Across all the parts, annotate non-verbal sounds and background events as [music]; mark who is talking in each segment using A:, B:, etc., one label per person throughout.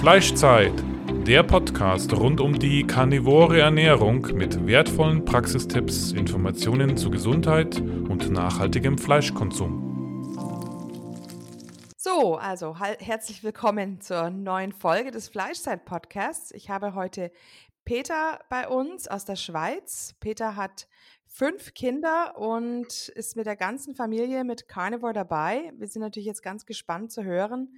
A: Fleischzeit, der Podcast rund um die karnivore Ernährung mit wertvollen Praxistipps, Informationen zu Gesundheit und nachhaltigem Fleischkonsum.
B: So, also herzlich willkommen zur neuen Folge des Fleischzeit-Podcasts. Ich habe heute Peter bei uns aus der Schweiz. Peter hat fünf Kinder und ist mit der ganzen Familie mit Carnivore dabei. Wir sind natürlich jetzt ganz gespannt zu hören.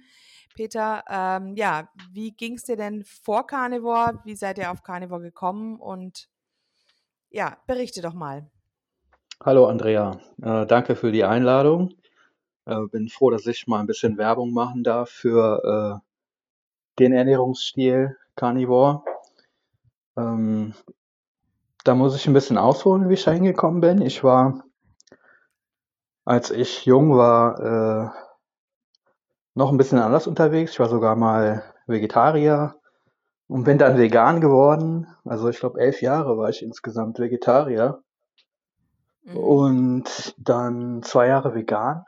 B: Peter, ähm, ja, wie ging es dir denn vor Carnivore? Wie seid ihr auf Carnivore gekommen? Und ja, berichte doch mal.
C: Hallo Andrea, äh, danke für die Einladung. Äh, bin froh, dass ich mal ein bisschen Werbung machen darf für äh, den Ernährungsstil Carnivore. Ähm, da muss ich ein bisschen ausholen, wie ich da hingekommen bin. Ich war, als ich jung war, äh, noch ein bisschen anders unterwegs. Ich war sogar mal Vegetarier und bin dann vegan geworden. Also ich glaube, elf Jahre war ich insgesamt Vegetarier. Mhm. Und dann zwei Jahre vegan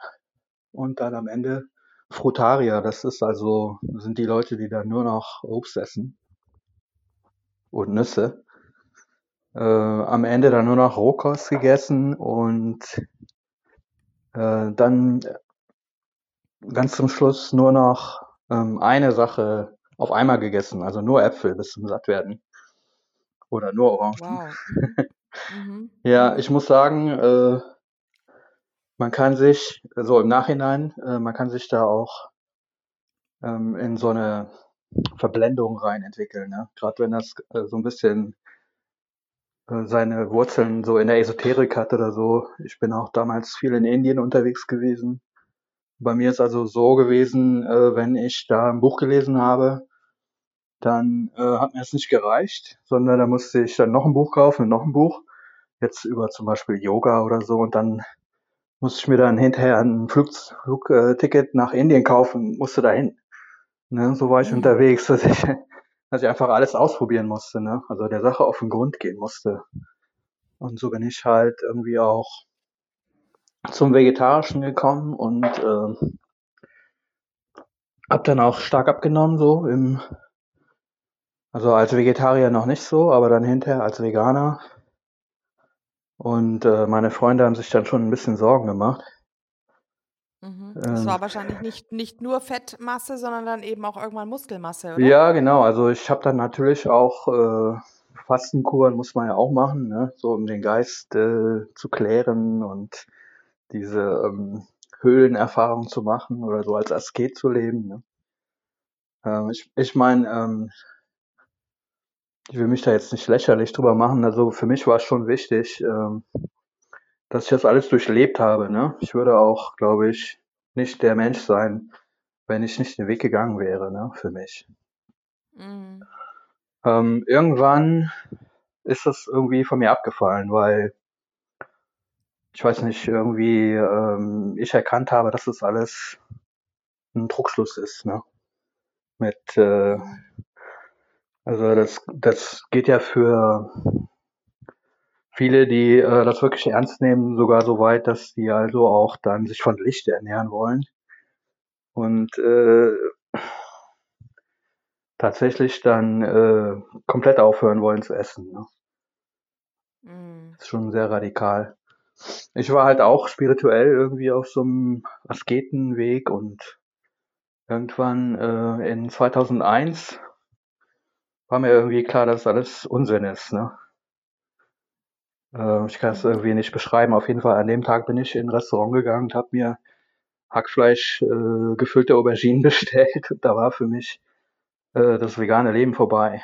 C: und dann am Ende Frutarier. Das ist also, sind die Leute, die dann nur noch Obst essen und Nüsse äh, am Ende dann nur noch Rohkost gegessen und äh, dann ganz zum Schluss nur noch ähm, eine Sache auf einmal gegessen, also nur Äpfel bis zum Sattwerden. Oder nur Orangen. Wow. mhm. [laughs] Ja, ich muss sagen, äh, man kann sich, so im Nachhinein, äh, man kann sich da auch ähm, in so eine Verblendung rein entwickeln. Ne? Gerade wenn das äh, so ein bisschen äh, seine Wurzeln so in der Esoterik hat oder so. Ich bin auch damals viel in Indien unterwegs gewesen. Bei mir ist also so gewesen, äh, wenn ich da ein Buch gelesen habe, dann äh, hat mir es nicht gereicht, sondern da musste ich dann noch ein Buch kaufen und noch ein Buch. Jetzt über zum Beispiel Yoga oder so und dann musste ich mir dann hinterher ein Flugticket nach Indien kaufen, musste dahin. Ne, so war ich mhm. unterwegs, [laughs] dass ich dass ich einfach alles ausprobieren musste, ne? Also der Sache auf den Grund gehen musste. Und so bin ich halt irgendwie auch zum Vegetarischen gekommen und äh, hab dann auch stark abgenommen, so im, also als Vegetarier noch nicht so, aber dann hinterher als Veganer. Und äh, meine Freunde haben sich dann schon ein bisschen Sorgen gemacht.
B: Mhm. Das ähm, war wahrscheinlich nicht, nicht nur Fettmasse, sondern dann eben auch irgendwann Muskelmasse, oder?
C: Ja, genau. Also ich habe dann natürlich auch äh, Fastenkuren muss man ja auch machen, ne? so um den Geist äh, zu klären und diese ähm, Höhlenerfahrung zu machen oder so als Asket zu leben. Ne? Ähm, ich ich meine, ähm, ich will mich da jetzt nicht lächerlich drüber machen. Also für mich war es schon wichtig, ähm, dass ich das alles durchlebt habe. Ne? Ich würde auch, glaube ich, nicht der Mensch sein, wenn ich nicht den Weg gegangen wäre, ne, für mich. Mhm. Ähm, irgendwann ist das irgendwie von mir abgefallen, weil ich weiß nicht, irgendwie ähm, ich erkannt habe, dass das alles ein Druckschluss ist, ne? Mit äh, also das das geht ja für viele, die äh, das wirklich ernst nehmen, sogar so weit, dass die also auch dann sich von Licht ernähren wollen. Und äh, tatsächlich dann äh, komplett aufhören wollen zu essen. Ne? Mm. Das ist schon sehr radikal. Ich war halt auch spirituell irgendwie auf so einem Asketenweg und irgendwann äh, in 2001 war mir irgendwie klar, dass alles Unsinn ist. Ne? Äh, ich kann es irgendwie nicht beschreiben. Auf jeden Fall an dem Tag bin ich in ein Restaurant gegangen und habe mir Hackfleisch, äh, gefüllte Auberginen [laughs] bestellt. Und da war für mich äh, das vegane Leben vorbei.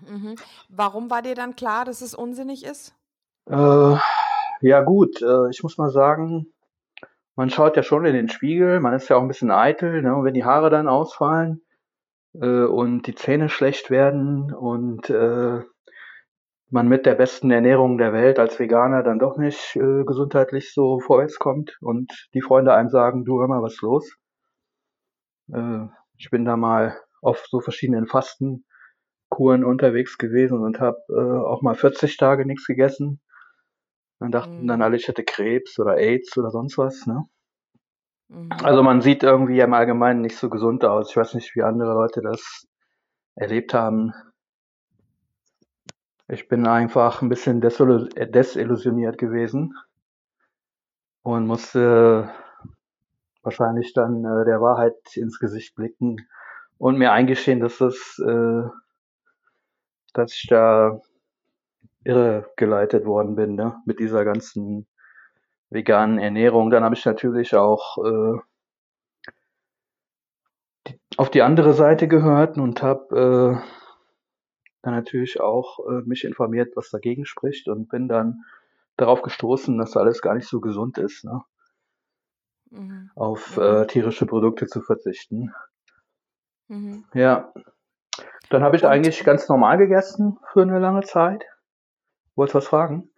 B: Mhm. Warum war dir dann klar, dass es unsinnig ist?
C: Äh, ja gut, äh, ich muss mal sagen, man schaut ja schon in den Spiegel, man ist ja auch ein bisschen eitel, ne? und wenn die Haare dann ausfallen äh, und die Zähne schlecht werden und äh, man mit der besten Ernährung der Welt als Veganer dann doch nicht äh, gesundheitlich so vorwärts kommt und die Freunde einem sagen, du hör mal, was los? Äh, ich bin da mal auf so verschiedenen Fastenkuren unterwegs gewesen und habe äh, auch mal 40 Tage nichts gegessen. Dann dachten mhm. dann alle, ich hätte Krebs oder AIDS oder sonst was, ne? Mhm. Also man sieht irgendwie im Allgemeinen nicht so gesund aus. Ich weiß nicht, wie andere Leute das erlebt haben. Ich bin einfach ein bisschen desillusioniert gewesen und musste wahrscheinlich dann äh, der Wahrheit ins Gesicht blicken und mir eingestehen, dass das, äh, dass ich da irre geleitet worden bin, ne, mit dieser ganzen veganen Ernährung. Dann habe ich natürlich auch äh, die, auf die andere Seite gehört und habe äh, dann natürlich auch äh, mich informiert, was dagegen spricht und bin dann darauf gestoßen, dass alles gar nicht so gesund ist, ne? Mhm. auf äh, tierische Produkte zu verzichten. Mhm. Ja. Dann habe ich eigentlich ganz normal gegessen für eine lange Zeit. Wolltest du was fragen?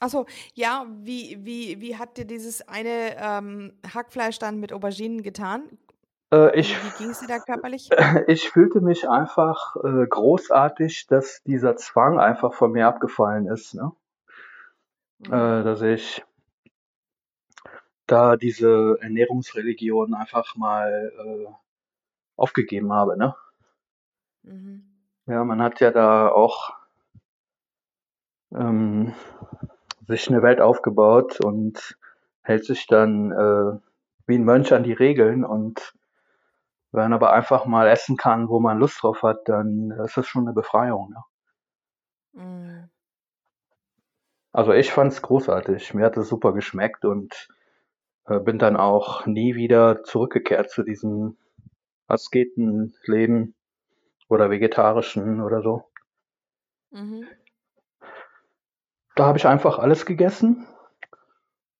B: Achso, ja, wie, wie, wie hat dir dieses eine ähm, Hackfleisch dann mit Auberginen getan?
C: Äh, ich,
B: wie ging es dir da körperlich? [laughs]
C: Ich fühlte mich einfach äh, großartig, dass dieser Zwang einfach von mir abgefallen ist. Ne? Mhm. Äh, dass ich da diese Ernährungsreligion einfach mal äh, aufgegeben habe. Ne? Mhm. Ja, man hat ja da auch ähm, sich eine Welt aufgebaut und hält sich dann äh, wie ein Mönch an die Regeln und wenn man aber einfach mal essen kann, wo man Lust drauf hat, dann ist das schon eine Befreiung. Ne? Mm. Also ich fand es großartig. Mir hat es super geschmeckt und äh, bin dann auch nie wieder zurückgekehrt zu diesem Asketenleben oder vegetarischen oder so. Mhm. Da habe ich einfach alles gegessen.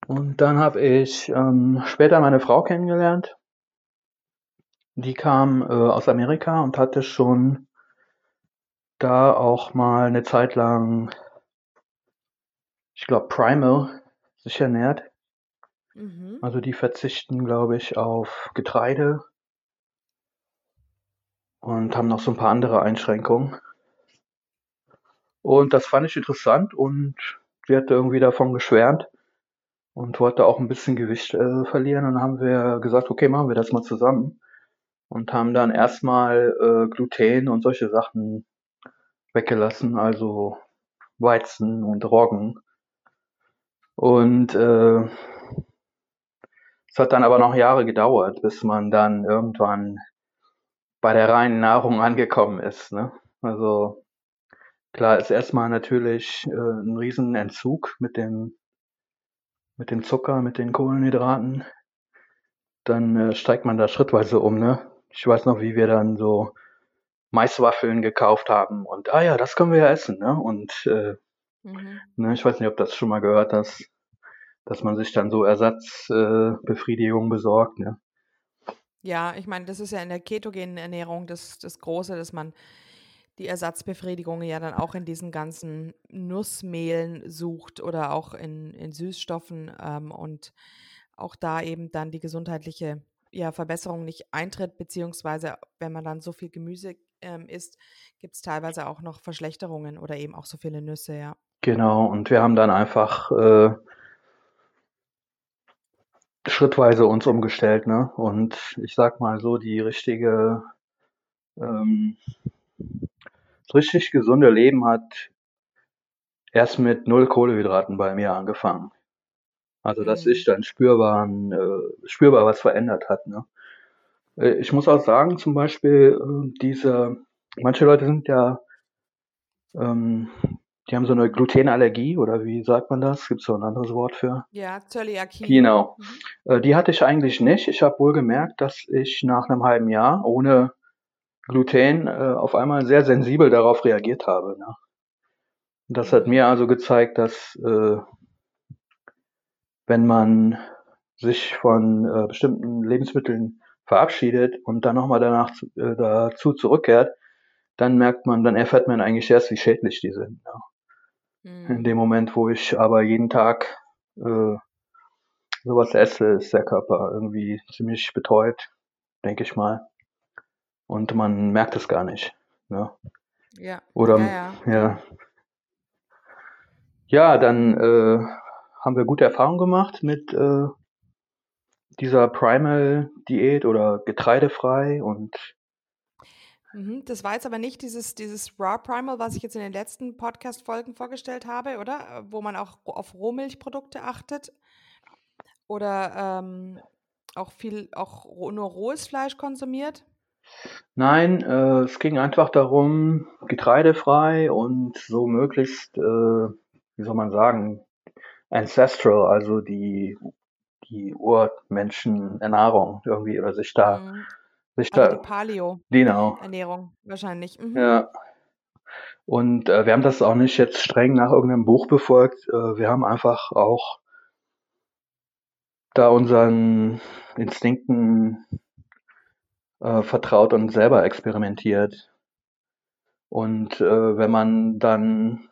C: Und dann habe ich ähm, später meine Frau kennengelernt die kam äh, aus Amerika und hatte schon da auch mal eine Zeit lang, ich glaube, Primal sich ernährt. Mhm. Also die verzichten, glaube ich, auf Getreide und haben noch so ein paar andere Einschränkungen. Und das fand ich interessant und sie hatte irgendwie davon geschwärmt und wollte auch ein bisschen Gewicht äh, verlieren. Und dann haben wir gesagt, okay, machen wir das mal zusammen und haben dann erstmal äh, Gluten und solche Sachen weggelassen, also Weizen und Roggen. Und äh, es hat dann aber noch Jahre gedauert, bis man dann irgendwann bei der reinen Nahrung angekommen ist. Ne? Also klar ist erstmal natürlich äh, ein Riesenentzug mit dem mit dem Zucker, mit den Kohlenhydraten. Dann äh, steigt man da schrittweise um, ne? Ich weiß noch, wie wir dann so Maiswaffeln gekauft haben und ah ja, das können wir ja essen, ne? Und äh, mhm. ne, ich weiß nicht, ob das schon mal gehört hast, dass man sich dann so Ersatzbefriedigung äh, besorgt, ne?
B: Ja, ich meine, das ist ja in der ketogenen Ernährung das, das Große, dass man die Ersatzbefriedigung ja dann auch in diesen ganzen Nussmehlen sucht oder auch in, in Süßstoffen ähm, und auch da eben dann die gesundheitliche ja, Verbesserung nicht eintritt, beziehungsweise wenn man dann so viel Gemüse ähm, isst, gibt es teilweise auch noch Verschlechterungen oder eben auch so viele Nüsse, ja.
C: Genau, und wir haben dann einfach äh, schrittweise uns umgestellt, ne? Und ich sag mal so, die richtige, ähm, richtig gesunde Leben hat erst mit null Kohlehydraten bei mir angefangen. Also dass sich mhm. dann spürbar, äh, spürbar was verändert hat. Ne? Äh, ich muss auch sagen, zum Beispiel äh, diese, manche Leute sind ja, ähm, die haben so eine Glutenallergie oder wie sagt man das? Gibt es so ein anderes Wort für?
B: Ja, Zöliakie.
C: Genau. Mhm. Äh, die hatte ich eigentlich nicht. Ich habe wohl gemerkt, dass ich nach einem halben Jahr ohne Gluten äh, auf einmal sehr sensibel darauf reagiert habe. Ne? Das hat mir also gezeigt, dass äh, wenn man sich von äh, bestimmten Lebensmitteln verabschiedet und dann nochmal danach äh, dazu zurückkehrt, dann merkt man, dann erfährt man eigentlich erst, wie schädlich die sind. Ja. Mhm. In dem Moment, wo ich aber jeden Tag äh, sowas esse, ist der Körper irgendwie ziemlich betäubt, denke ich mal. Und man merkt es gar nicht. Ne?
B: Ja.
C: Oder ja, ja. ja. ja dann äh, haben wir gute Erfahrungen gemacht mit äh, dieser Primal-Diät oder getreidefrei und
B: Mhm, das war jetzt aber nicht dieses, dieses Raw Primal, was ich jetzt in den letzten Podcast-Folgen vorgestellt habe, oder? Wo man auch auf Rohmilchprodukte achtet. Oder ähm, auch viel, auch nur rohes Fleisch konsumiert.
C: Nein, äh, es ging einfach darum, getreidefrei und so möglichst, äh, wie soll man sagen, ancestral, also die, die Urmenschen-Ernährung irgendwie oder sich da
B: Mhm.
C: sich
B: Also
C: da
B: die Paleo
C: genau,
B: Ernährung wahrscheinlich. Mhm.
C: ja. Und äh, wir haben das auch nicht jetzt streng nach irgendeinem Buch befolgt. Äh, wir haben einfach auch da unseren Instinkten äh, vertraut und selber experimentiert. Und äh, wenn man dann,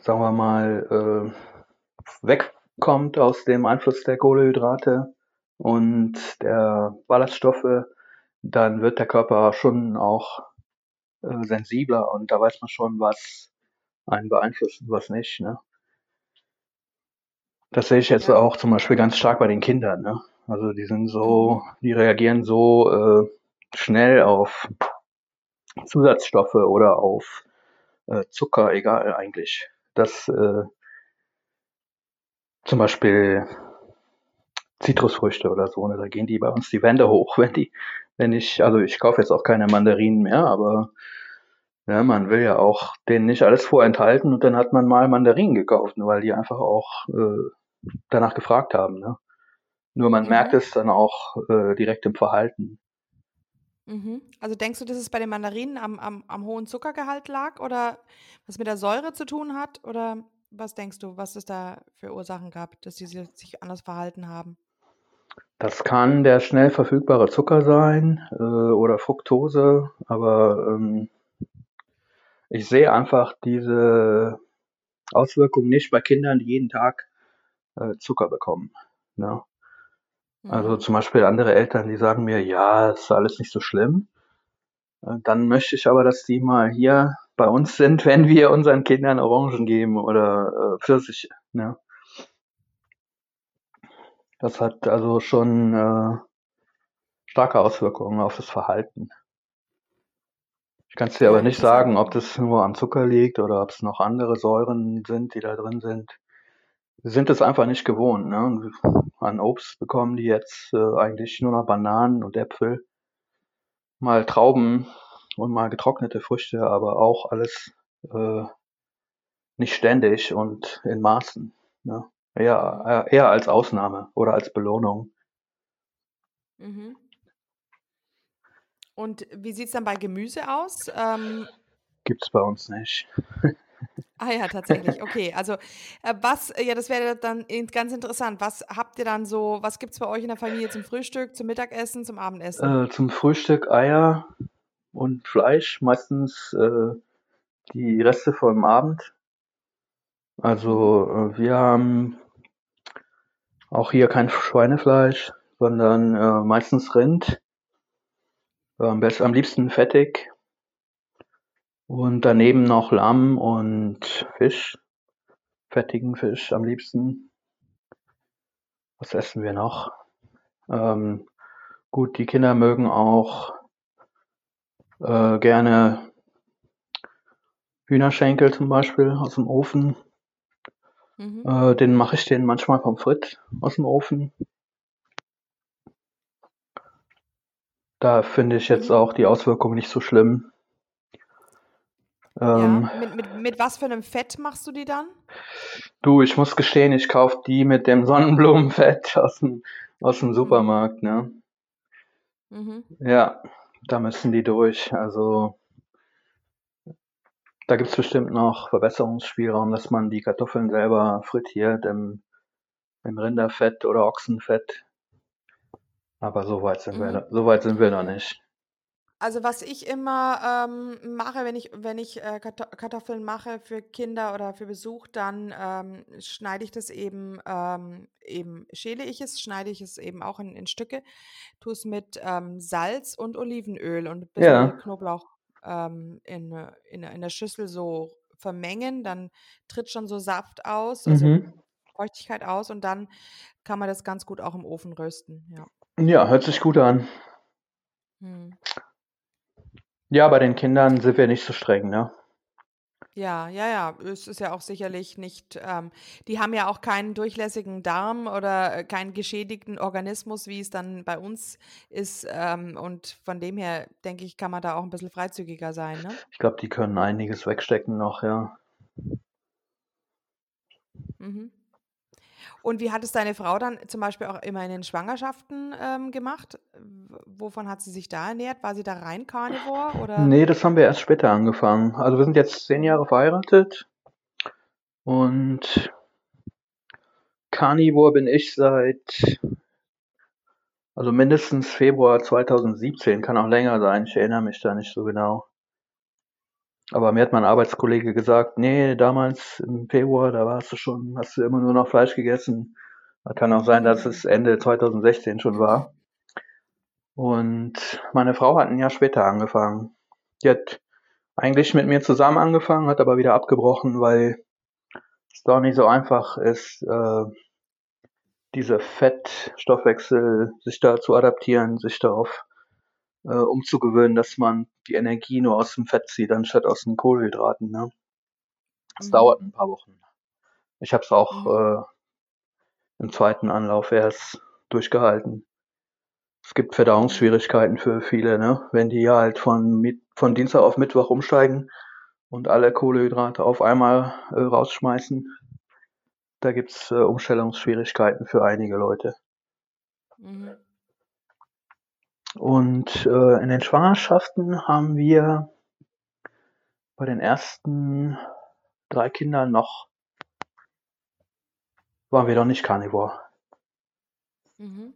C: sagen wir mal, äh, wegkommt aus dem Einfluss der Kohlenhydrate und der Ballaststoffe, dann wird der Körper schon auch äh, sensibler und da weiß man schon, was einen beeinflusst und was nicht. Ne? Das sehe ich jetzt auch zum Beispiel ganz stark bei den Kindern. Ne? Also die sind so, die reagieren so äh, schnell auf Zusatzstoffe oder auf äh, Zucker, egal eigentlich. Das äh, zum Beispiel Zitrusfrüchte oder so, ne, da gehen die bei uns die Wände hoch, [laughs] wenn die, wenn ich, also ich kaufe jetzt auch keine Mandarinen mehr, aber ja, man will ja auch denen nicht alles vorenthalten und dann hat man mal Mandarinen gekauft, ne, weil die einfach auch äh, danach gefragt haben. Ne? Nur man
B: Mhm.
C: merkt es dann auch äh, direkt im Verhalten.
B: Mhm. Also denkst du, dass es bei den Mandarinen am, am, am hohen Zuckergehalt lag oder was mit der Säure zu tun hat? Oder was denkst du, was es da für Ursachen gab, dass sie sich anders verhalten haben?
C: Das kann der schnell verfügbare Zucker sein äh, oder Fructose, aber ähm, ich sehe einfach diese Auswirkungen nicht bei Kindern, die jeden Tag äh, Zucker bekommen. Ne? Also
B: Mhm.
C: zum Beispiel andere Eltern, die sagen mir, ja, ist alles nicht so schlimm. Äh, Dann möchte ich aber, dass die mal hier bei uns sind, [laughs] wenn wir unseren Kindern Orangen geben oder äh, Pfirsiche. Ne? Das hat also schon äh, starke Auswirkungen auf das Verhalten. Ich kann es dir aber nicht sagen, ob das nur am Zucker liegt oder ob es noch andere Säuren sind, die da drin sind. Sind es einfach nicht gewohnt. Ne? An Obst bekommen die jetzt äh, eigentlich nur noch Bananen und Äpfel, mal Trauben und mal getrocknete Früchte, aber auch alles äh, nicht ständig und in Maßen. Ne? Eher, eher als Ausnahme oder als Belohnung.
B: Mhm. Und wie sieht es dann bei Gemüse aus? Ähm,
C: Gibt's bei uns nicht. [laughs]
B: ah ja, tatsächlich. Okay, also äh, was, äh, ja, das wäre dann ganz interessant. Was habt ihr dann so, was gibt es bei euch in der Familie zum Frühstück, zum Mittagessen, zum Abendessen?
C: Äh, zum Frühstück Eier und Fleisch, meistens äh, die Reste vom Abend. Also äh, wir haben auch hier kein Schweinefleisch, sondern äh, meistens Rind. Am besten, am liebsten fettig. Und daneben noch Lamm und Fisch. Fettigen Fisch am liebsten. Was essen wir noch? Ähm, gut, die Kinder mögen auch äh, gerne Hühnerschenkel zum Beispiel aus dem Ofen.
B: Mhm.
C: Äh, den mache ich den manchmal vom Frit aus dem Ofen. Da finde ich jetzt
B: Mhm.
C: auch die Auswirkungen nicht so schlimm. Ähm,
B: Ja, mit, mit, mit was für einem Fett machst du die dann?
C: du, ich muss gestehen, ich kaufe die mit dem [laughs] Sonnenblumenfett aus dem, aus dem Supermarkt, ne?
B: Mhm.
C: Ja, da müssen die durch. Also da gibt's bestimmt noch Verbesserungsspielraum, dass man die Kartoffeln selber frittiert im, im Rinderfett oder Ochsenfett. Aber so weit sind wir,
B: Mhm.
C: da- so weit sind wir noch nicht.
B: Also was ich immer ähm, mache, wenn ich, wenn ich äh, Karto- Kartoffeln mache für Kinder oder für Besuch, dann ähm, schneide ich das eben, ähm, eben schäle ich es, schneide ich es eben auch in, in Stücke, tue es mit ähm, Salz und Olivenöl und ein bisschen
C: Ja.
B: Knoblauch ähm, in, in, in der Schüssel so vermengen, dann tritt schon so Saft aus, also
C: Mhm.
B: Feuchtigkeit aus und dann kann man das ganz gut auch im Ofen rösten. Ja,
C: Ja, hört sich gut an.
B: hm.
C: Ja, bei den Kindern sind wir nicht so streng, ne?
B: Ja, ja, ja. Es ist ja auch sicherlich nicht, ähm, die haben ja auch keinen durchlässigen Darm oder äh, keinen geschädigten Organismus, wie es dann bei uns ist. Ähm, und von dem her, denke ich, kann man da auch ein bisschen freizügiger sein, ne?
C: Ich glaube, die können einiges wegstecken noch, ja.
B: Mhm. Und wie hat es deine Frau dann zum Beispiel auch immer in den Schwangerschaften ähm, gemacht? Wovon hat sie sich da ernährt? War sie da rein Carnivore oder?
C: Nee, das haben wir erst später angefangen. Also wir sind jetzt zehn Jahre verheiratet und Carnivore bin ich seit, also mindestens Februar 2017, kann auch länger sein, ich erinnere mich da nicht so genau. Aber mir hat mein Arbeitskollege gesagt, nee, damals im Februar, da warst du schon, hast du immer nur noch Fleisch gegessen. Da kann auch sein, dass es Ende 2016 schon war. Und meine Frau hat ein Jahr später angefangen. Die hat eigentlich mit mir zusammen angefangen, hat aber wieder abgebrochen, weil es doch nicht so einfach ist, äh, diese Fettstoffwechsel sich da zu adaptieren, sich darauf äh, umzugewöhnen, dass man die Energie nur aus dem Fett zieht, anstatt aus den Kohlenhydraten. Ne? Das
B: Mhm.
C: dauert ein paar Wochen. Ich habe es auch
B: Mhm.
C: äh, im zweiten Anlauf erst durchgehalten. Es gibt Verdauungsschwierigkeiten für viele, ne? wenn die halt von, von Dienstag auf Mittwoch umsteigen und alle Kohlenhydrate auf einmal äh, rausschmeißen. Da gibt's äh, Umstellungsschwierigkeiten für einige Leute.
B: Mhm.
C: Und äh, in den Schwangerschaften haben wir bei den ersten drei Kindern noch, waren wir noch nicht Carnivore.
B: Mhm.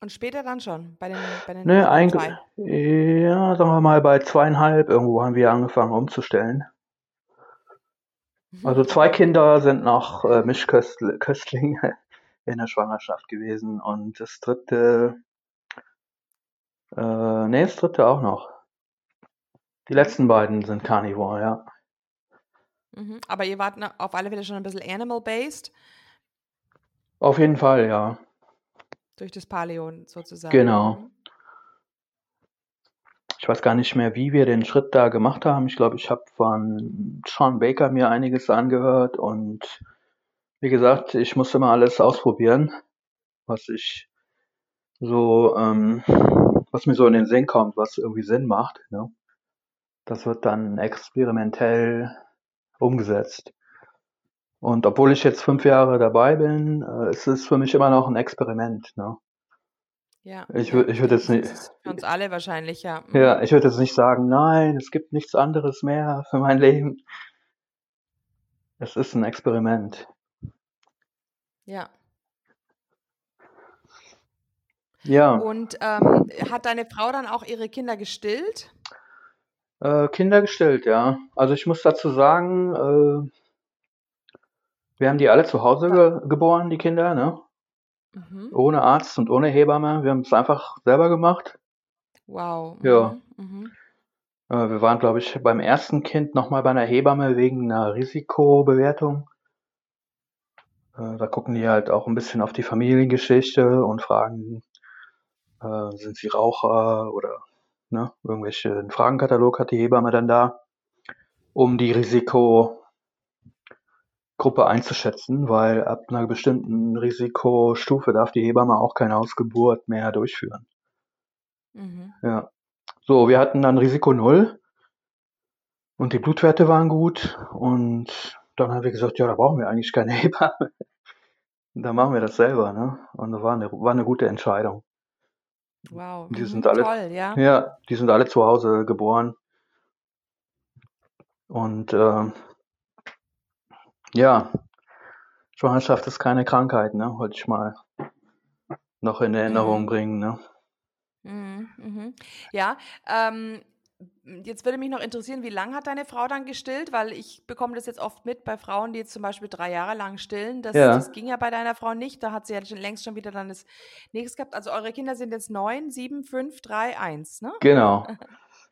B: Und später dann schon, bei den, bei den
C: Ne,
B: anderen
C: eigentlich, ja, sagen wir mal, bei zweieinhalb irgendwo haben wir angefangen umzustellen. Also zwei Kinder sind noch äh, Mischköstlinge in der Schwangerschaft gewesen und das dritte, äh, nee, das dritte auch noch. Die letzten beiden sind Carnivore, ja.
B: Mhm. Aber ihr wart na- auf alle Fälle schon ein bisschen animal-based
C: Auf jeden Fall, ja.
B: durch das Paleo sozusagen.
C: Genau.
B: Mhm.
C: Ich weiß gar nicht mehr, wie wir den Schritt da gemacht haben. Ich glaube, ich habe von Sean Baker mir einiges angehört und wie gesagt, ich musste mal alles ausprobieren, was ich so, ähm, was mir so in den Sinn kommt, was irgendwie Sinn macht. Ne? Das wird dann experimentell umgesetzt. Und obwohl ich jetzt fünf Jahre dabei bin, äh, ist es für mich immer noch ein Experiment. Ne?
B: Ja,
C: Ich
B: ja,
C: würde, ich würde jetzt nicht,
B: ist für uns alle wahrscheinlich, ja.
C: ja,
B: Mhm.
C: ich würde jetzt nicht sagen, nein, es gibt nichts anderes mehr für mein Leben. Es ist ein Experiment.
B: Ja.
C: Ja,
B: Und ähm, hat deine Frau dann auch ihre Kinder gestillt?
C: äh, Kinder gestillt, ja. Also ich muss dazu sagen, äh, wir haben die alle zu Hause ge geboren, die Kinder, ne?
B: Mhm.
C: Ohne Arzt und ohne Hebamme. Wir haben es einfach selber gemacht.
B: Wow.
C: Ja.
B: Mhm. Mhm.
C: Äh, wir waren, glaube ich, beim ersten Kind nochmal bei einer Hebamme wegen einer Risikobewertung. Äh, da gucken die halt auch ein bisschen auf die Familiengeschichte und fragen, äh, sind sie Raucher oder ne, irgendwelche Fragenkatalog hat die Hebamme dann da, um die Risikogruppe einzuschätzen, weil ab einer bestimmten Risikostufe darf die Hebamme auch keine Ausgeburt mehr durchführen.
B: Mhm.
C: Ja. So, wir hatten dann Risiko null und die Blutwerte waren gut und dann haben wir gesagt, ja, da brauchen wir eigentlich keine [laughs] Hebamme. Da machen wir das selber, ne? Und das war eine, war eine gute Entscheidung.
B: Wow.
C: Die
B: Mhm.
C: sind alle,
B: Toll, ja.
C: ja, die sind alle zu Hause geboren. Und äh, ja, Schwangerschaft ist keine Krankheit, ne? Wollte ich mal noch in Erinnerung
B: Mhm.
C: bringen, ne?
B: Mhm. Mhm. Ja, ähm, jetzt würde mich noch interessieren, wie lange hat deine Frau dann gestillt? Weil ich bekomme das jetzt oft mit bei Frauen, die jetzt zum Beispiel drei Jahre lang stillen. Das,
C: Ja,
B: das ging ja bei deiner Frau nicht. Da hat sie ja schon längst schon wieder dann das nächste gehabt. Also eure Kinder sind jetzt neun, sieben, fünf, drei, eins, ne?
C: genau. [laughs]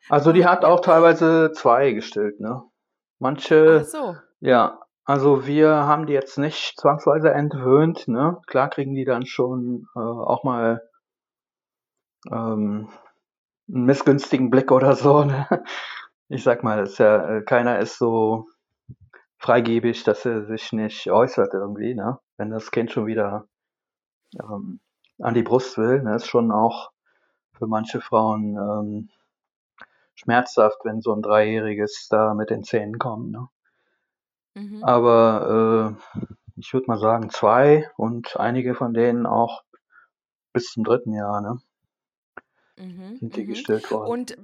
C: Also die
B: Ah,
C: hat auch teilweise zwei gestillt, ne?
B: Ach
C: Manche,
B: so.
C: ja, Also wir haben die jetzt nicht zwangsweise entwöhnt, ne? Klar kriegen die dann schon äh, auch mal ähm, einen missgünstigen Blick oder so. Ne? Ich sag mal, ist ja, äh, keiner ist so freigebig, dass er sich nicht äußert irgendwie, ne? Wenn das Kind schon wieder ähm, an die Brust will, ne? ist schon auch für manche Frauen ähm, schmerzhaft, wenn so ein Dreijähriges da mit den Zähnen kommt. Ne? Mhm. Aber äh, ich würde mal sagen zwei und einige von denen auch bis zum dritten Jahr, ne?
B: Mhm. Sind die mhm. worden. Und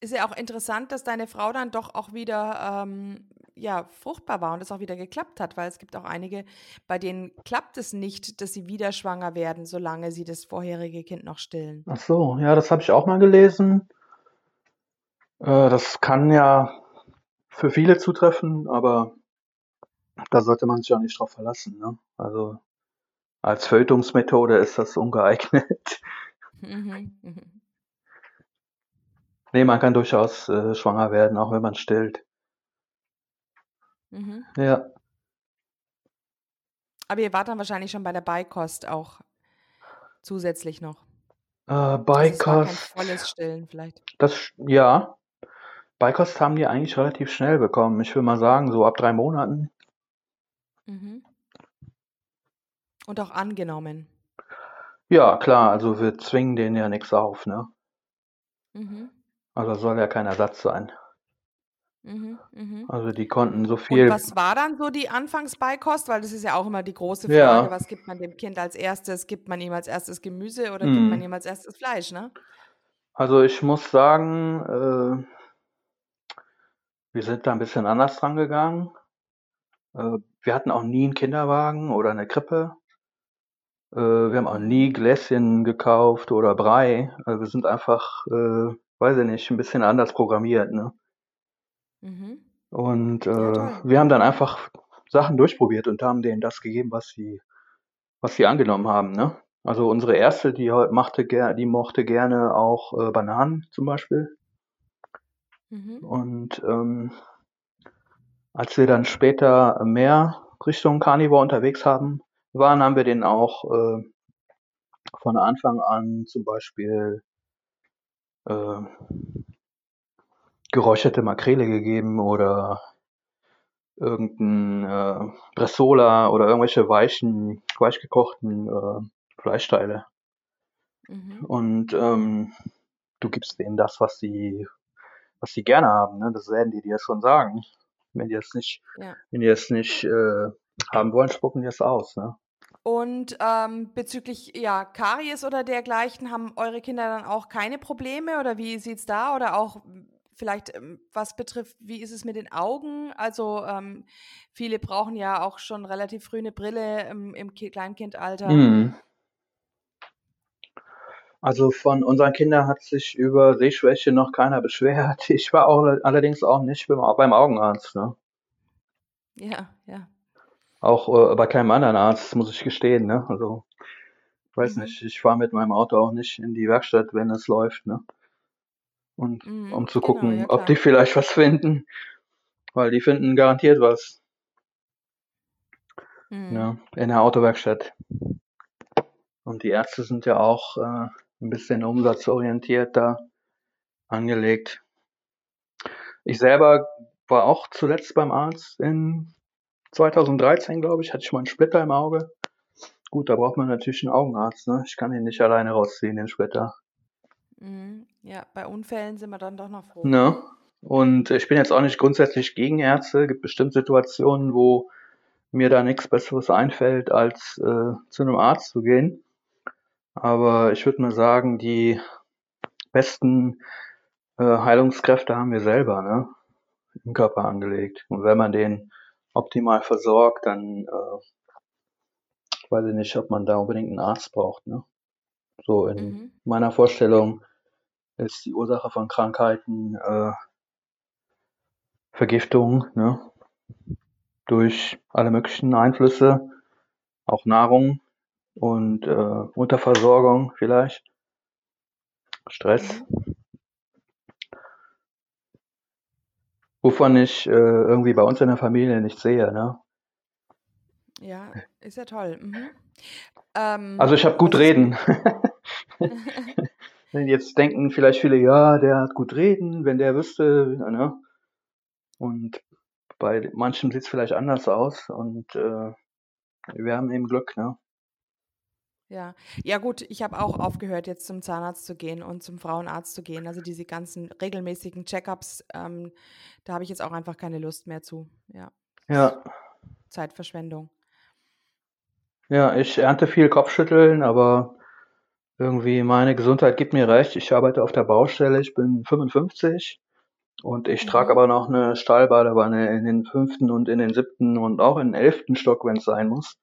B: ist ja auch interessant, dass deine Frau dann doch auch wieder ähm, ja, fruchtbar war und es auch wieder geklappt hat, weil es gibt auch einige, bei denen klappt es nicht, dass sie wieder schwanger werden, solange sie das vorherige Kind noch stillen.
C: Ach so, ja, das habe ich auch mal gelesen. Äh, das kann ja für viele zutreffen, aber da sollte man sich auch nicht drauf verlassen. Ne? Also als Fötungsmethode ist das ungeeignet. [laughs] Mhm, mhm. Nee, man kann durchaus äh, schwanger werden, auch wenn man stillt. Mhm. Ja.
B: Aber ihr wart dann wahrscheinlich schon bei der Beikost auch zusätzlich noch.
C: Äh, Beikost. Also
B: volles Stillen vielleicht.
C: Das, ja. Beikost haben die eigentlich relativ schnell bekommen. Ich will mal sagen, so ab drei Monaten. Mhm.
B: Und auch angenommen.
C: Ja, klar, also wir zwingen denen ja nichts auf, ne? Mhm. Also soll ja kein Ersatz sein. Mhm, mh. Also die konnten so viel.
B: Und was war dann so die Anfangsbeikost? Weil das ist ja auch immer die große Frage, ja. was gibt man dem Kind als erstes? Gibt man ihm als erstes Gemüse oder mhm. gibt man ihm als erstes Fleisch, ne?
C: Also ich muss sagen, äh, wir sind da ein bisschen anders dran gegangen. Äh, wir hatten auch nie einen Kinderwagen oder eine Krippe. Äh, wir haben auch nie Gläschen gekauft oder Brei. Also wir sind einfach, äh, weiß ich nicht, ein bisschen anders programmiert. Ne? Mhm. Und äh, ja, wir haben dann einfach Sachen durchprobiert und haben denen das gegeben, was sie, was sie angenommen haben. Ne? Also unsere erste, die machte die mochte gerne auch äh, Bananen zum Beispiel. Mhm. Und ähm, als wir dann später mehr Richtung Carnivore unterwegs haben, waren, haben wir den auch äh, von Anfang an zum Beispiel äh, geräucherte Makrele gegeben oder irgendein äh, Bressola oder irgendwelche weichen, weich gekochten äh, Fleischteile. Mhm. Und ähm, du gibst denen das, was sie, was sie gerne haben. Ne? Das werden die dir schon sagen. Wenn die es nicht, ja. wenn die es nicht äh, haben wollen, spucken die es aus. Ne?
B: Und ähm, bezüglich ja, Karies oder dergleichen, haben eure Kinder dann auch keine Probleme oder wie sieht es da? Oder auch vielleicht ähm, was betrifft, wie ist es mit den Augen? Also ähm, viele brauchen ja auch schon relativ früh eine Brille im, im Kleinkindalter. Mhm.
C: Also von unseren Kindern hat sich über Sehschwäche noch keiner beschwert. Ich war auch allerdings auch nicht beim, beim Augenarzt. Ne?
B: Ja, ja.
C: Auch äh, bei keinem anderen Arzt, muss ich gestehen. Ne? Also, ich weiß mhm. nicht, ich fahre mit meinem Auto auch nicht in die Werkstatt, wenn es läuft. Ne? Und mhm, um zu genau, gucken, ja, ob die vielleicht was finden. Weil die finden garantiert was. Mhm. Ja, in der Autowerkstatt. Und die Ärzte sind ja auch äh, ein bisschen umsatzorientiert da angelegt. Ich selber war auch zuletzt beim Arzt in 2013, glaube ich, hatte ich mal einen Splitter im Auge. Gut, da braucht man natürlich einen Augenarzt. Ne? Ich kann ihn nicht alleine rausziehen, den Splitter.
B: Mhm. Ja, bei Unfällen sind wir dann doch noch froh.
C: Ne? Und ich bin jetzt auch nicht grundsätzlich gegen Ärzte. Es gibt bestimmt Situationen, wo mir da nichts Besseres einfällt, als äh, zu einem Arzt zu gehen. Aber ich würde mal sagen, die besten äh, Heilungskräfte haben wir selber, ne? Im Körper angelegt. Und wenn man den optimal versorgt, dann äh, weiß ich nicht, ob man da unbedingt einen Arzt braucht, ne? So in mhm. meiner Vorstellung ist die Ursache von Krankheiten äh, Vergiftung, ne? Durch alle möglichen Einflüsse, auch Nahrung, und äh, Unterversorgung vielleicht, Stress. Mhm. Wovon ich äh, irgendwie bei uns in der Familie nicht sehe. Ne?
B: Ja, ist ja toll. Mhm.
C: Ähm, also ich habe gut reden. [laughs] [laughs] jetzt denken vielleicht viele, ja, der hat gut reden, wenn der wüsste, ne? Und bei manchen sieht es vielleicht anders aus und äh, wir haben eben Glück, ne?
B: Ja, ja gut, ich habe auch aufgehört, jetzt zum Zahnarzt zu gehen und zum Frauenarzt zu gehen. Also diese ganzen regelmäßigen Checkups, ähm, da habe ich jetzt auch einfach keine Lust mehr zu. Ja.
C: Ja.
B: Zeitverschwendung.
C: Ja, ich ernte viel Kopfschütteln, aber irgendwie meine Gesundheit gibt mir recht. Ich arbeite auf der Baustelle, ich bin 55 und ich trage mhm. aber noch eine Stahlbadewanne in den fünften und in den siebten und auch in den elften Stock, wenn es sein muss.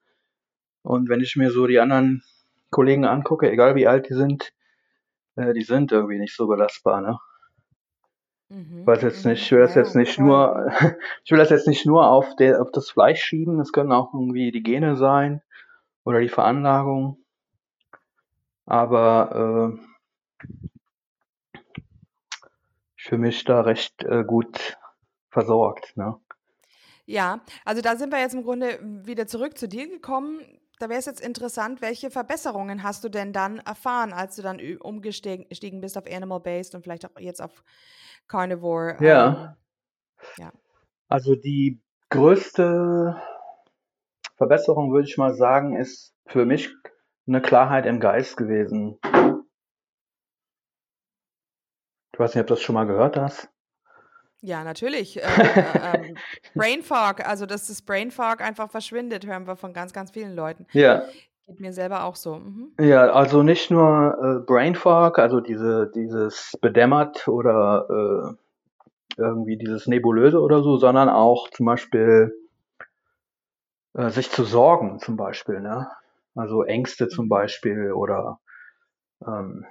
C: Und wenn ich mir so die anderen Kollegen angucke, egal wie alt die sind, äh, die sind irgendwie nicht so belastbar, ne? Mhm. Ich weiß jetzt nicht, ich will das jetzt nicht nur, [laughs] ich will das jetzt nicht nur auf, der, auf das Fleisch schieben, es können auch irgendwie die Gene sein oder die Veranlagung. Aber äh, ich fühle mich da recht äh, gut versorgt, ne?
B: Ja, also da sind wir jetzt im Grunde wieder zurück zu dir gekommen da wäre es jetzt interessant, welche Verbesserungen hast du denn dann erfahren, als du dann umgestiegen bist auf Animal-Based und vielleicht auch jetzt auf Carnivore?
C: Ja. Ähm, ja. Also die größte Verbesserung, würde ich mal sagen, ist für mich eine Klarheit im Geist gewesen. Du weißt nicht, ob du das schon mal gehört hast.
B: Ja, natürlich. Äh, [laughs] äh, ähm, Brain Fog, also dass das Brain Fog einfach verschwindet, hören wir von ganz, ganz vielen Leuten.
C: Ja.
B: Geht mir selber auch so.
C: Mhm. Ja, also nicht nur äh, Brain Fog, also diese, dieses bedämmert oder äh, irgendwie dieses Nebulöse oder so, sondern auch zum Beispiel äh, sich zu sorgen, zum Beispiel, ne? Also Ängste zum mhm. Beispiel oder ähm,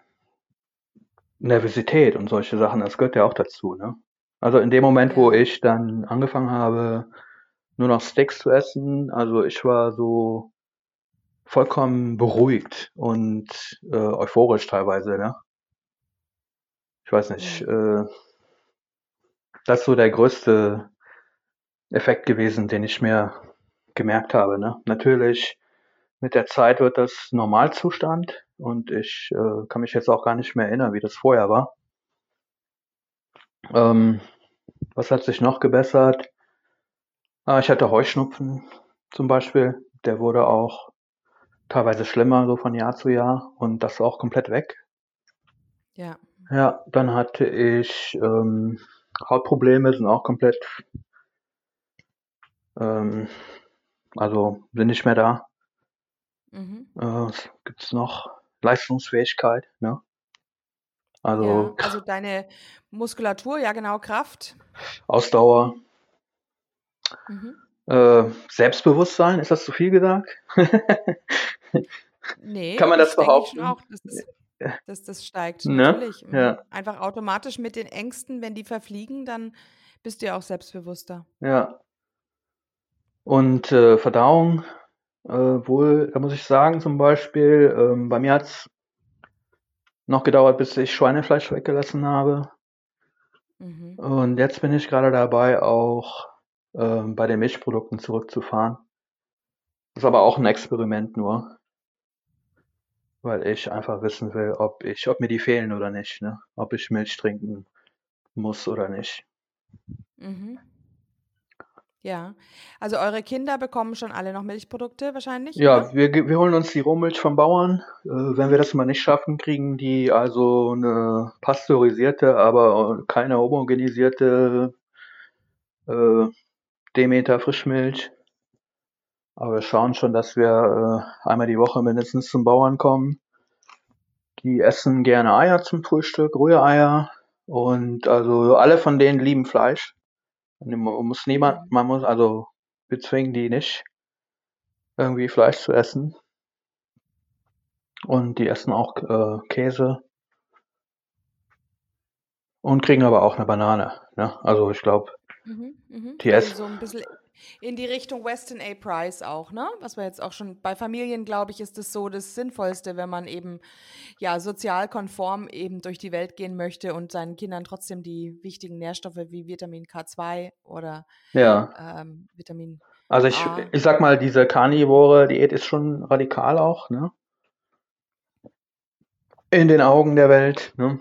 C: Nervosität und solche Sachen, das gehört ja auch dazu, ne? Also in dem Moment, wo ich dann angefangen habe, nur noch Steaks zu essen, also ich war so vollkommen beruhigt und äh, euphorisch teilweise, ne? Ich weiß nicht, äh, das ist so der größte Effekt gewesen, den ich mir gemerkt habe, ne? Natürlich, mit der Zeit wird das Normalzustand und ich äh, kann mich jetzt auch gar nicht mehr erinnern, wie das vorher war. Ähm, was hat sich noch gebessert? Ah, ich hatte Heuschnupfen zum Beispiel. Der wurde auch teilweise schlimmer, so von Jahr zu Jahr. Und das war auch komplett weg.
B: Ja.
C: Ja, dann hatte ich ähm, Hautprobleme, sind auch komplett, ähm, also sind nicht mehr da. Mhm. Äh, was gibt's noch? Leistungsfähigkeit, ne?
B: Also, ja, also deine Muskulatur, ja genau, Kraft.
C: Ausdauer. Mhm. Äh, Selbstbewusstsein, ist das zu viel gesagt? [laughs]
B: nee.
C: Kann man das behaupten?
B: Auch, dass, das, dass das steigt, ne? natürlich. Mhm.
C: Ja.
B: Einfach automatisch mit den Ängsten, wenn die verfliegen, dann bist du ja auch selbstbewusster.
C: Ja. Und äh, Verdauung, äh, wohl, da muss ich sagen, zum Beispiel, ähm, bei mir hat es noch gedauert, bis ich Schweinefleisch weggelassen habe. Mhm. Und jetzt bin ich gerade dabei, auch ähm, bei den Milchprodukten zurückzufahren. Das ist aber auch ein Experiment nur. Weil ich einfach wissen will, ob ich, ob mir die fehlen oder nicht, ne? Ob ich Milch trinken muss oder nicht.
B: Mhm. Ja, also eure Kinder bekommen schon alle noch Milchprodukte wahrscheinlich?
C: Ja, wir, wir holen uns die Rohmilch vom Bauern. Äh, wenn wir das mal nicht schaffen, kriegen die also eine pasteurisierte, aber keine homogenisierte äh, Demeter Frischmilch. Aber wir schauen schon, dass wir äh, einmal die Woche mindestens zum Bauern kommen. Die essen gerne Eier zum Frühstück, Rühreier. Und also alle von denen lieben Fleisch. Man muss niemand, man muss, also wir zwingen die nicht, irgendwie Fleisch zu essen. Und die essen auch äh, Käse. Und kriegen aber auch eine Banane. Ne? Also ich glaube, mhm,
B: mh. die also essen. So ein bisschen in die Richtung Weston A. Price auch, ne? Was wir jetzt auch schon bei Familien, glaube ich, ist das so das Sinnvollste, wenn man eben ja sozial konform eben durch die Welt gehen möchte und seinen Kindern trotzdem die wichtigen Nährstoffe wie Vitamin K2 oder
C: ja.
B: ähm, Vitamin
C: Also ich,
B: Ah.
C: ich sag mal, diese Carnivore-Diät ist schon radikal auch, ne? In den Augen der Welt, ne?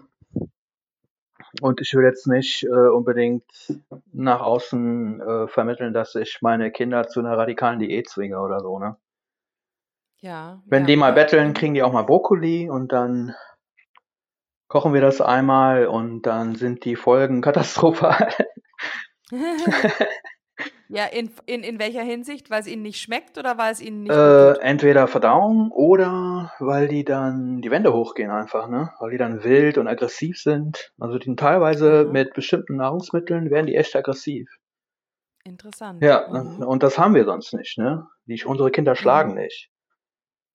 C: Und ich will jetzt nicht äh, unbedingt nach außen äh, vermitteln, dass ich meine Kinder zu einer radikalen Diät zwinge oder so, ne?
B: Ja.
C: Wenn
B: ja,
C: die mal betteln, kriegen die auch mal Brokkoli und dann kochen wir das einmal und dann sind die Folgen [laughs] katastrophal. [laughs]
B: ja, in, in, in welcher Hinsicht? Weil es ihnen nicht schmeckt oder weil es ihnen nicht
C: Äh, entweder Verdauung oder weil die dann die Wände hochgehen einfach, ne? Weil die dann wild und aggressiv sind. Also die teilweise
B: Aha.
C: mit bestimmten Nahrungsmitteln werden die echt aggressiv.
B: Interessant.
C: Ja,
B: Mhm.
C: und das haben wir sonst nicht, ne? Die, unsere Kinder schlagen
B: Mhm.
C: nicht.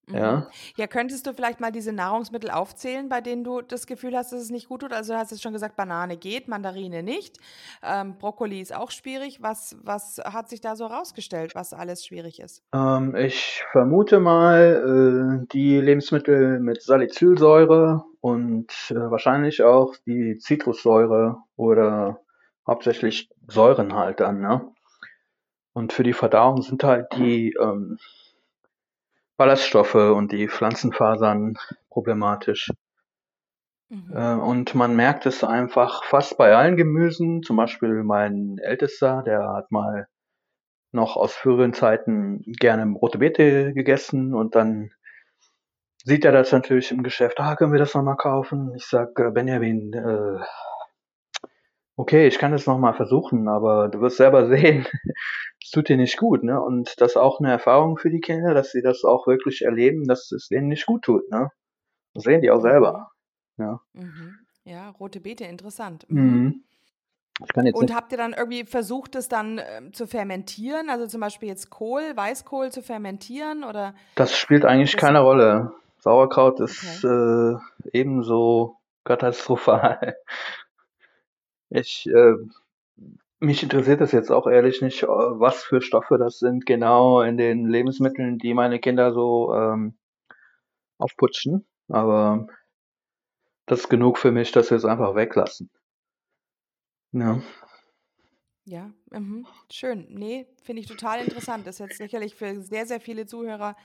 B: Mhm.
C: Ja.
B: Ja, könntest du vielleicht mal diese Nahrungsmittel aufzählen, bei denen du das Gefühl hast, dass es nicht gut tut? Also du hast jetzt schon gesagt, Banane geht, Mandarine nicht. Ähm, Brokkoli ist auch schwierig. Was, was hat sich da so rausgestellt, was alles schwierig ist?
C: Ähm, ich vermute mal, äh, die Lebensmittel mit Salicylsäure und äh, wahrscheinlich auch die Zitrussäure oder hauptsächlich Säuren halt dann, ne? Und für die Verdauung sind halt die ähm, Ballaststoffe und die Pflanzenfasern problematisch.
B: Mhm.
C: Äh, und man merkt es einfach fast bei allen Gemüsen. Zum Beispiel mein Ältester, der hat mal noch aus früheren Zeiten gerne rote Beete gegessen und dann sieht er das natürlich im Geschäft. Ah, können wir das nochmal kaufen? Ich sag, äh, Benjamin, äh, okay, ich kann es nochmal versuchen, aber du wirst selber [laughs] sehen, es tut dir nicht gut, ne? Und das ist auch eine Erfahrung für die Kinder, dass sie das auch wirklich erleben, dass es denen nicht gut tut, ne? Das sehen die auch selber. Ja.
B: Mhm. Ja, rote Beete, interessant. Mhm.
C: Mhm.
B: Und habt ihr dann irgendwie versucht, es dann ähm, zu fermentieren? Also zum Beispiel jetzt Kohl, Weißkohl zu fermentieren oder?
C: Das spielt eigentlich
B: Das-
C: keine Rolle. Sauerkraut ist äh, ebenso katastrophal. Ich, äh, mich interessiert das jetzt auch ehrlich nicht, äh, was für Stoffe das sind genau in den Lebensmitteln, die meine Kinder so ähm, aufputschen. Aber das ist genug für mich, dass wir es einfach weglassen. Ja.
B: Ja, mhm. schön. Nee, finde ich total interessant. Das ist jetzt sicherlich für sehr, sehr viele Zuhörer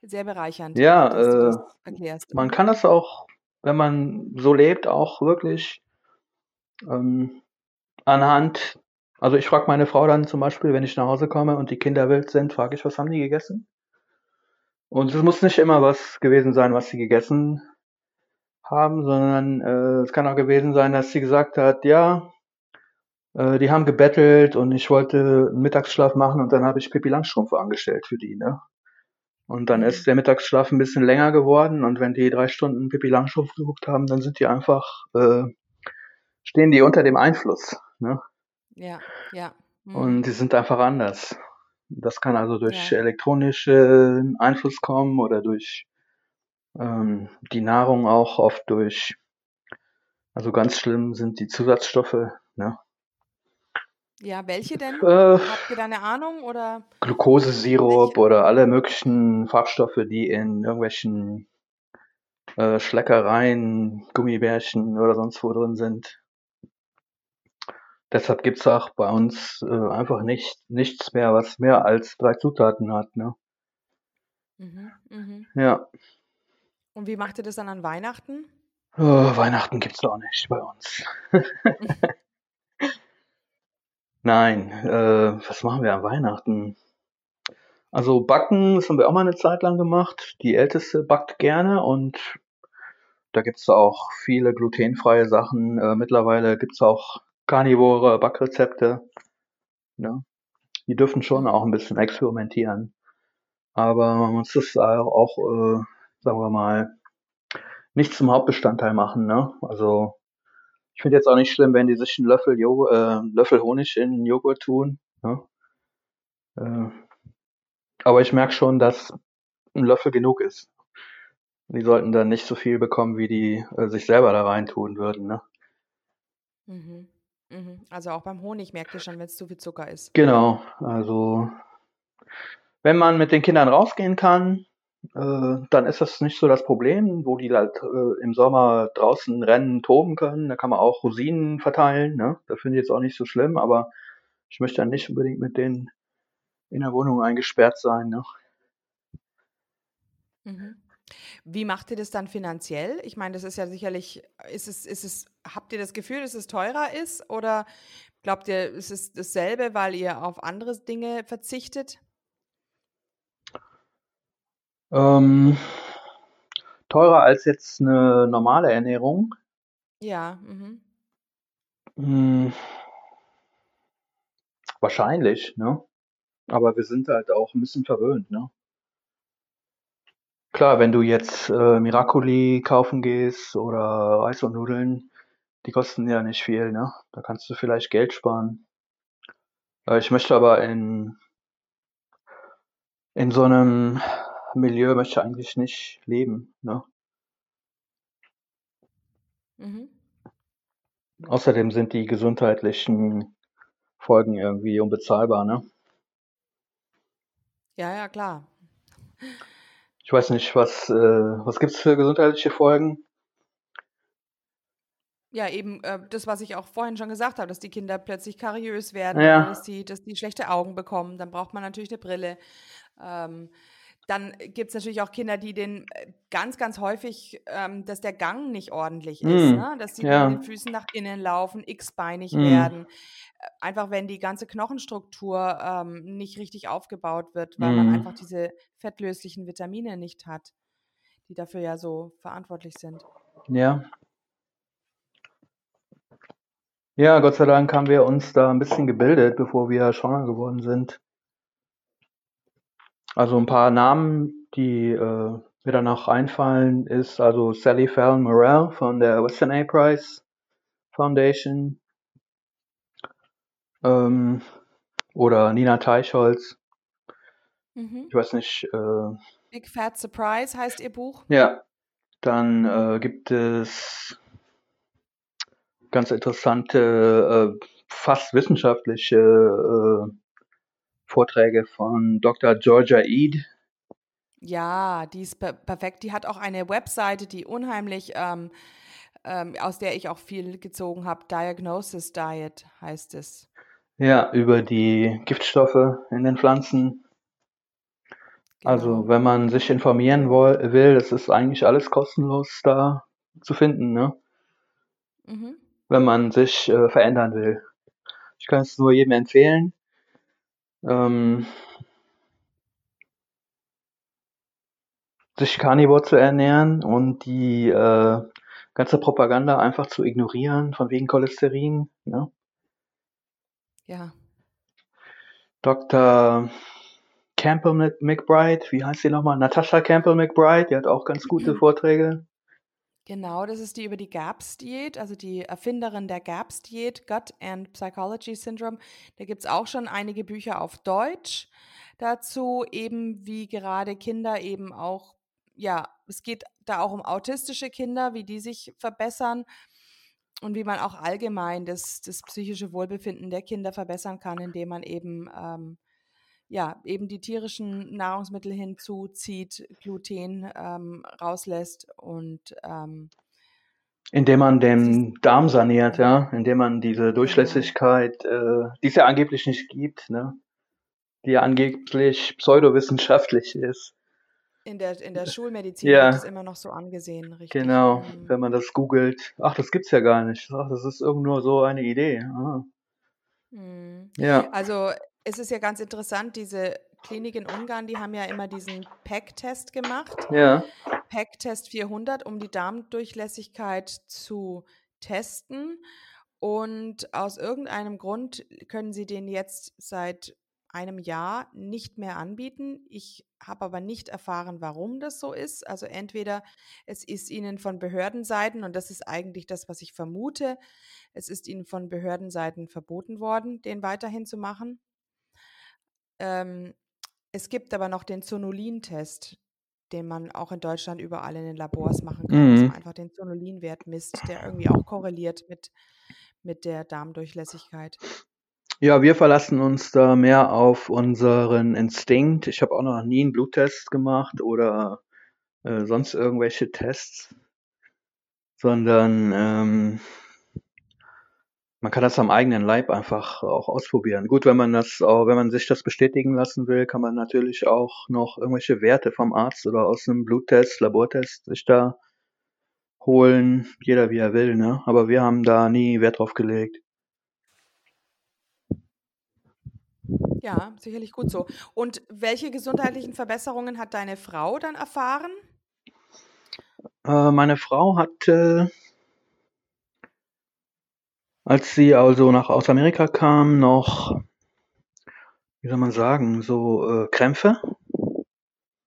B: sehr bereichernd,
C: Ja,
B: dass du
C: äh,
B: das erklärst.
C: Man kann das auch, wenn man so lebt, auch wirklich ähm, anhand, also ich frage meine Frau dann zum Beispiel, wenn ich nach Hause komme und die Kinder wild sind, frage ich, was haben die gegessen? Und es muss nicht immer was gewesen sein, was sie gegessen haben, sondern äh, es kann auch gewesen sein, dass sie gesagt hat, ja, äh, die haben gebettelt und ich wollte einen Mittagsschlaf machen und dann habe ich Pippi Langstrumpf angestellt für die, ne? Und dann
B: Mhm.
C: ist der Mittagsschlaf ein bisschen länger geworden und wenn die drei Stunden Pippi Langstrumpf geguckt haben, dann sind die einfach, äh, stehen die unter dem Einfluss, ne?
B: Ja, ja. Mhm.
C: Und die sind einfach anders. Das kann also durch
B: Ja.
C: elektronischen Einfluss kommen oder durch ähm, die Nahrung auch oft durch, also ganz schlimm sind die Zusatzstoffe, ne?
B: Ja, welche denn?
C: Äh,
B: Habt ihr da eine Ahnung oder?
C: Glukosesirup oder alle möglichen Farbstoffe, die in irgendwelchen äh, Schleckereien, Gummibärchen oder sonst wo drin sind. Deshalb gibt's auch bei uns äh, einfach nicht, nichts mehr, was mehr als drei Zutaten hat. Ne?
B: Mhm, mhm.
C: Ja.
B: Und wie macht ihr das dann an Weihnachten?
C: Oh, Weihnachten gibt's doch nicht bei uns. [laughs] Nein, äh, was machen wir an Weihnachten? Also backen, das haben wir auch mal eine Zeit lang gemacht. Die Älteste backt gerne und da gibt's auch viele glutenfreie Sachen. Äh, mittlerweile gibt's auch karnivore Backrezepte. Ne? Die dürfen schon auch ein bisschen experimentieren. Aber man muss das auch, äh, sagen wir mal, nicht zum Hauptbestandteil machen. Ne? Also ich finde jetzt auch nicht schlimm, wenn die sich einen Löffel, Joghurt, äh, Löffel Honig in Joghurt tun. Ne? Äh, aber ich merke schon, dass ein Löffel genug ist. Die sollten dann nicht so viel bekommen, wie die äh, sich selber da reintun würden. Ne?
B: Mhm. Mhm. Also auch beim Honig merkt ihr schon, wenn es zu viel Zucker ist.
C: Genau, also wenn man mit den Kindern rausgehen kann, äh, dann ist das nicht so das Problem, wo die halt äh, im Sommer draußen rennen, toben können. Da kann man auch Rosinen verteilen. Ne? Das finde ich jetzt auch nicht so schlimm, aber ich möchte dann nicht unbedingt mit denen in der Wohnung eingesperrt sein. Ne?
B: Mhm. Wie macht ihr das dann finanziell? Ich meine, das ist ja sicherlich, ist es, ist es, habt ihr das Gefühl, dass es teurer ist oder glaubt ihr, ist es dasselbe, weil ihr auf andere Dinge verzichtet?
C: Ähm, teurer als jetzt eine normale Ernährung?
B: Ja. Mhm.
C: Hm, wahrscheinlich, ne? Aber wir sind halt auch ein bisschen verwöhnt, ne? Klar, wenn du jetzt äh, Miracoli kaufen gehst oder Reis und Nudeln, die kosten ja nicht viel, ne? Da kannst du vielleicht Geld sparen. Äh, ich möchte aber in, in so einem Milieu möchte ich eigentlich nicht leben, ne?
B: Mhm.
C: Außerdem sind die gesundheitlichen Folgen irgendwie unbezahlbar, ne?
B: Ja, ja, klar.
C: Ich weiß nicht, was, äh, was gibt's für gesundheitliche Folgen?
B: Ja, eben äh, das, was ich auch vorhin schon gesagt habe, dass die Kinder plötzlich kariös werden,
C: Ja.
B: dass die, dass die schlechte Augen bekommen. Dann braucht man natürlich eine Brille. Ähm, dann gibt es natürlich auch Kinder, die den äh, ganz, ganz häufig, ähm, dass der Gang nicht ordentlich ist,
C: Mm,
B: ne? dass sie
C: ja.
B: mit den Füßen nach innen laufen, x-beinig
C: Mm,
B: werden. Äh, Einfach wenn die ganze Knochenstruktur ähm, nicht richtig aufgebaut wird, weil man einfach
C: mm,
B: diese fettlöslichen Vitamine nicht hat, die dafür ja so verantwortlich sind.
C: ja. Ja, Gott sei Dank haben wir uns da ein bisschen gebildet, bevor wir schwanger geworden sind. Also ein paar Namen, die äh, mir danach einfallen, ist also Sally Fallon Morell von der Western A. Price Foundation ähm, oder Nina Teichholz.
B: Mhm.
C: Ich weiß nicht. Äh,
B: Big Fat Surprise heißt ihr Buch.
C: ja, dann äh, gibt es ganz interessante, äh, fast wissenschaftliche äh, Vorträge von Dr. Georgia Eid.
B: Ja, die ist per perfekt. Die hat auch eine Webseite, die unheimlich, ähm, ähm, aus der ich auch viel gezogen habe. Diagnosis Diet heißt es.
C: Ja, über die Giftstoffe in den Pflanzen. Also
B: Genau.
C: wenn man sich informieren will, das ist eigentlich alles kostenlos da zu finden, ne?
B: Mhm.
C: Wenn man sich äh, verändern will. Ich kann es nur jedem empfehlen. Ähm, sich Carnivore zu ernähren und die äh, ganze Propaganda einfach zu ignorieren, von wegen Cholesterin. Ne?
B: Ja.
C: Dr. Campbell Mc- McBride, wie heißt sie nochmal? Natasha Campbell McBride, die hat auch ganz gute Vorträge.
B: Genau, das ist die über die GAPS-Diät, also die Erfinderin der GAPS-Diät, Gut and Psychology Syndrome. Da gibt es auch schon einige Bücher auf Deutsch dazu, eben wie gerade Kinder eben auch, ja, es geht da auch um autistische Kinder, wie die sich verbessern und wie man auch allgemein das, das psychische Wohlbefinden der Kinder verbessern kann, indem man eben ähm, ja, eben die tierischen Nahrungsmittel hinzuzieht, Gluten ähm, rauslässt und ähm,
C: Indem man den Darm saniert, ja, indem man diese
B: genau.
C: Durchlässigkeit, äh, die es ja angeblich nicht gibt, ne, die ja angeblich pseudowissenschaftlich ist.
B: In der, in der Schulmedizin wird es
C: Ja,
B: immer noch so angesehen, richtig.
C: genau,
B: Mhm.
C: wenn man das googelt. Ach, das gibt's ja gar nicht. Ach, das ist irgend nur so eine Idee. Ah.
B: Mhm.
C: Ja,
B: Also es ist ja ganz interessant, diese Klinik in Ungarn, die haben ja immer diesen PEC-Test gemacht.
C: ja.
B: PEC-Test 400, um die Darmdurchlässigkeit zu testen. Und aus irgendeinem Grund können sie den jetzt seit einem Jahr nicht mehr anbieten. Ich habe aber nicht erfahren, warum das so ist. Also entweder es ist ihnen von Behördenseiten, und das ist eigentlich das, was ich vermute, es ist ihnen von Behördenseiten verboten worden, den weiterhin zu machen. Ähm, es gibt aber noch den Zonulin-Test, den man auch in Deutschland überall in den Labors machen kann, dass man
C: Mhm.
B: einfach den Zonulinwert misst, der irgendwie auch korreliert mit, mit der Darmdurchlässigkeit.
C: Ja, wir verlassen uns da mehr auf unseren Instinkt. Ich habe auch noch nie einen Bluttest gemacht oder äh, sonst irgendwelche Tests, sondern ähm, man kann das am eigenen Leib einfach auch ausprobieren. Gut, wenn man das auch, wenn man sich das bestätigen lassen will, kann man natürlich auch noch irgendwelche Werte vom Arzt oder aus einem Bluttest, Labortest sich da holen. Jeder wie er will, ne? Aber wir haben da nie Wert drauf gelegt.
B: Ja, sicherlich gut so. Und welche gesundheitlichen Verbesserungen hat deine Frau dann erfahren?
C: Äh, meine Frau hatte als sie also nach aus Amerika kam, noch, wie soll man sagen, so äh, Krämpfe,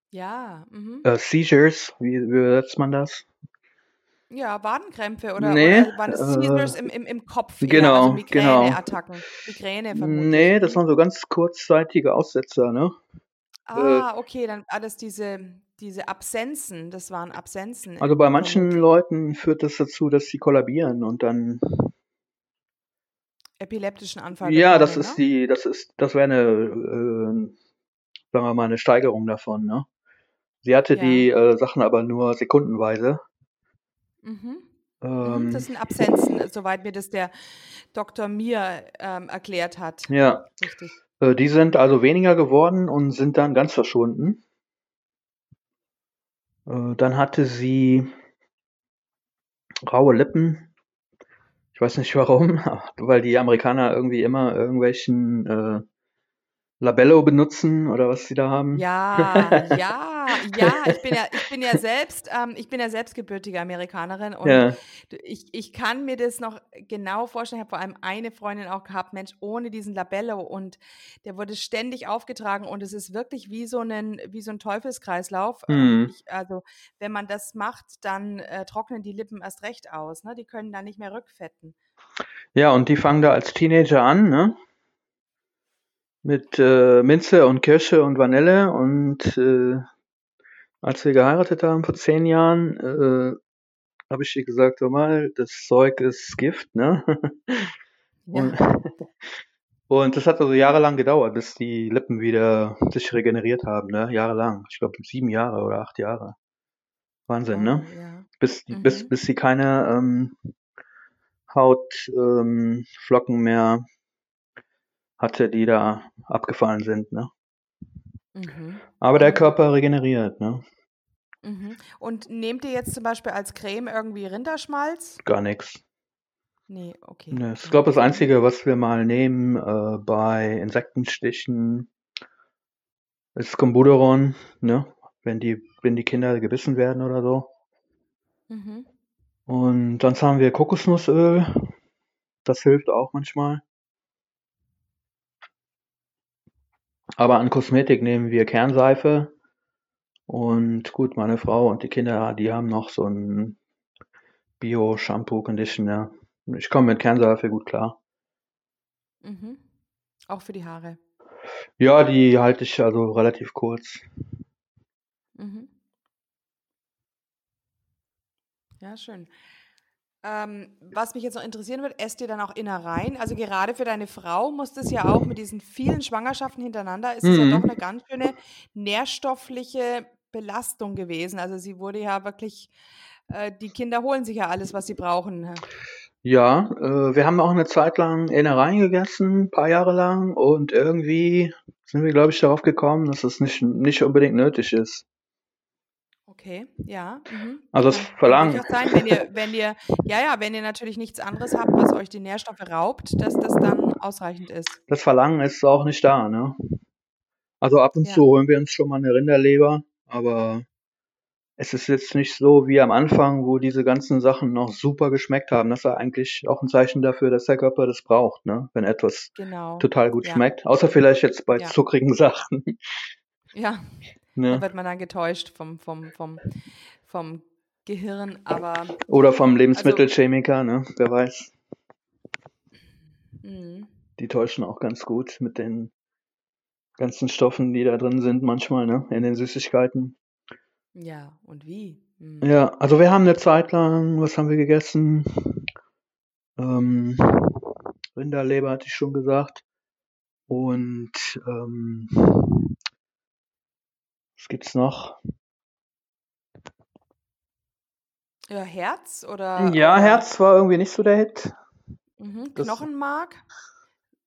B: Ja, mhm.
C: äh, Seizures, wie, wie übersetzt man das?
B: Ja, Wadenkrämpfe oder,
C: Nee,
B: oder waren es
C: äh,
B: Seizures im, im, im Kopf
C: genau,
B: also
C: genau.
B: Migräneattacken, Migräne vermutlich.
C: Nee, das
B: Mhm.
C: waren so ganz kurzzeitige Aussetzer, ne? Äh,
B: Ah, okay, dann alles diese, diese Absenzen, das waren Absenzen
C: also bei manchen. Leuten führt das dazu, dass sie kollabieren und dann,
B: Epileptischen Anfall
C: ja, das
B: bekommen,
C: ist
B: ne?
C: die, das ist, das wäre eine, äh, sagen wir mal, eine Steigerung davon, ne? Sie hatte
B: Ja.
C: die äh, Sachen aber nur sekundenweise.
B: Mhm. Mhm,
C: Ähm,
B: das sind Absenzen, soweit mir das der Dr. Mir ähm, erklärt hat.
C: ja.
B: Richtig.
C: Äh, Die sind also weniger geworden und sind dann ganz verschwunden. Äh, Dann hatte sie raue Lippen. Ich weiß nicht warum, [laughs] weil die Amerikaner irgendwie immer irgendwelchen äh, Labello benutzen oder was sie da haben.
B: Ja, [laughs] ja, ja, ich bin ja, ich bin ja selbst, ähm, ich bin ja selbst gebürtige Amerikanerin und
C: Ja,
B: ich, ich kann mir das noch genau vorstellen. Ich habe vor allem eine Freundin auch gehabt, Mensch, ohne diesen Labello und der wurde ständig aufgetragen und es ist wirklich wie so ein, wie so ein Teufelskreislauf. Ähm,
C: hm.
B: ich, also, wenn man das macht, dann äh, trocknen die Lippen erst recht aus, ne? Die können dann nicht mehr rückfetten.
C: Ja, und die fangen da als Teenager an, ne? Mit äh, Minze und Kirsche und Vanille und äh, als wir geheiratet haben vor zehn Jahren, äh, habe ich ihr gesagt, hör mal, das Zeug ist Gift, ne? [laughs] Und, und das hat also jahrelang gedauert, bis die Lippen wieder sich regeneriert haben, ne? Jahrelang. Ich glaube sieben Jahre oder acht Jahre. Wahnsinn, ne?
B: Oh, ja.
C: Bis, die- bis,
B: Mhm.
C: bis sie keine ähm, Hautflocken ähm, mehr hatte, die da abgefallen sind, ne?
B: Mhm.
C: Aber der
B: Mhm.
C: Körper regeneriert, ne?
B: Mhm. Und nehmt ihr jetzt zum Beispiel als Creme irgendwie Rinderschmalz?
C: Gar nichts.
B: Nee, okay.
C: Ne, ich
B: Ja.
C: glaube, das
B: Mhm.
C: Einzige, was wir mal nehmen äh, bei Insektenstichen, ist Combuderon, ne? Wenn die, wenn die Kinder gebissen werden oder so.
B: Mhm.
C: Und sonst haben wir Kokosnussöl. Das hilft auch manchmal. Aber an Kosmetik nehmen wir Kernseife. Und gut, meine Frau und die Kinder, die haben noch so ein Bio-Shampoo-Conditioner. Ich komme mit Kernseife gut klar.
B: Mhm. Auch für die Haare.
C: Ja, die halte ich also relativ kurz.
B: Mhm. Ja, schön. Ähm, was mich jetzt noch interessieren wird, esst ihr dann auch Innereien? Also gerade für deine Frau muss das ja auch mit diesen vielen Schwangerschaften hintereinander, ist es ja doch
C: Mhm.
B: eine ganz schöne nährstoffliche Belastung gewesen. Also sie wurde ja wirklich, äh, die Kinder holen sich ja alles, was sie brauchen.
C: Ja, äh, wir haben auch eine Zeit lang Innereien gegessen, ein paar Jahre lang. Und irgendwie sind wir, glaube ich, darauf gekommen, dass es nicht, nicht unbedingt nötig ist.
B: Okay, ja. Mhm.
C: Also das
B: Kann, kann
C: Verlangen.
B: durchaus sein, wenn ihr, wenn ihr, ja, ja, wenn ihr natürlich nichts anderes habt, was euch die Nährstoffe raubt, dass das dann ausreichend ist.
C: Das Verlangen ist auch nicht da, ne? Also ab und
B: Ja.
C: zu holen wir uns schon mal eine Rinderleber, aber es ist jetzt nicht so wie am Anfang, wo diese ganzen Sachen noch super geschmeckt haben. Das ist ja eigentlich auch ein Zeichen dafür, dass der Körper das braucht, ne? Wenn etwas
B: Genau.
C: total gut
B: Ja.
C: schmeckt. Außer vielleicht jetzt bei
B: Ja.
C: zuckrigen [laughs] Sachen,
B: Ja. Da
C: ne?
B: wird man dann getäuscht vom, vom, vom, vom Gehirn, aber
C: Oder vom
B: also,
C: Lebensmittelchemiker, ne? Wer weiß.
B: mh,
C: Die täuschen auch ganz gut mit den ganzen Stoffen, die da drin sind manchmal, ne? In den Süßigkeiten.
B: ja, und wie? Hm.
C: Ja, also wir haben eine Zeit lang, was haben wir gegessen? Ähm, Rinderleber hatte ich schon gesagt. Und ähm, was gibt's noch?
B: Ja, Herz oder,
C: Ja,
B: oder,
C: Herz war irgendwie nicht so der Hit.
B: Mhm. Knochenmark?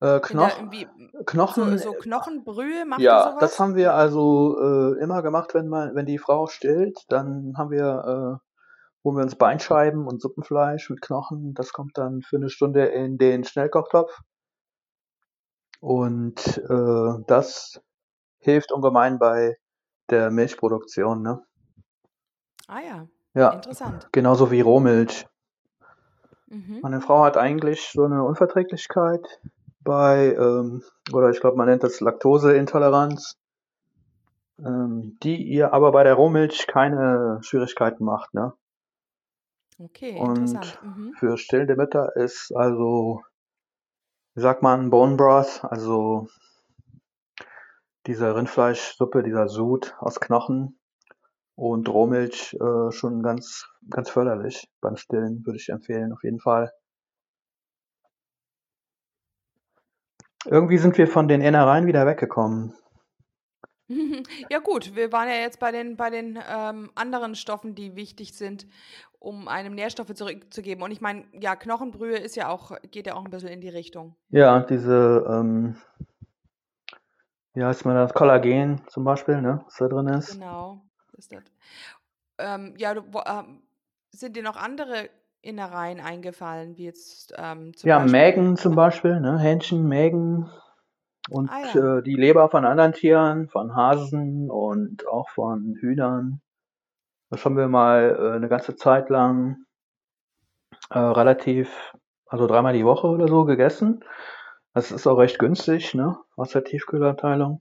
C: äh,
B: In der,
C: Knoch,
B: irgendwie, so,
C: Knochen,
B: so Knochenbrühe, macht
C: ja, das haben wir also äh, immer gemacht, wenn man, wenn die Frau stillt, dann haben wir, äh, holen wir uns Beinscheiben und Suppenfleisch mit Knochen. Das kommt dann für eine Stunde in den Schnellkochtopf. Und äh, das hilft ungemein bei der Milchproduktion, ne?
B: Ah ja,
C: Ja,
B: interessant.
C: genauso wie Rohmilch.
B: Mhm.
C: Meine Frau hat eigentlich so eine Unverträglichkeit bei, ähm, oder ich glaube, man nennt das Laktoseintoleranz, ähm, die ihr aber bei der Rohmilch keine Schwierigkeiten macht, ne?
B: Okay,
C: Und
B: interessant. Mhm.
C: für stillende Mütter ist also, wie sagt man, Bone Broth, also diese Rindfleischsuppe, dieser Sud aus Knochen und Rohmilch äh, schon ganz, ganz förderlich beim Stillen, würde ich empfehlen, auf jeden Fall. Irgendwie sind wir von den Innereien wieder weggekommen. [laughs]
B: Ja gut, wir waren ja jetzt bei den, bei den ähm, anderen Stoffen, die wichtig sind, um einem Nährstoffe zurückzugeben. Und ich meine, ja, Knochenbrühe ist ja auch, geht ja auch ein bisschen in die Richtung.
C: Ja, diese, ähm, wie heißt man das, Kollagen zum Beispiel, ne, was da drin ist.
B: Genau. Ist das. Ähm, ja, du, wo, ähm, sind dir noch andere Innereien eingefallen, wie jetzt ähm, zum
C: Ja,
B: Beispiel,
C: Mägen zum Beispiel, ne, Hähnchen, Mägen und
B: ah ja,
C: äh, die Leber von anderen Tieren, von Hasen und auch von Hühnern. Das haben wir mal äh, eine ganze Zeit lang äh, relativ, also dreimal die Woche oder so gegessen. Das ist auch recht günstig, ne, aus der Tiefkühlabteilung.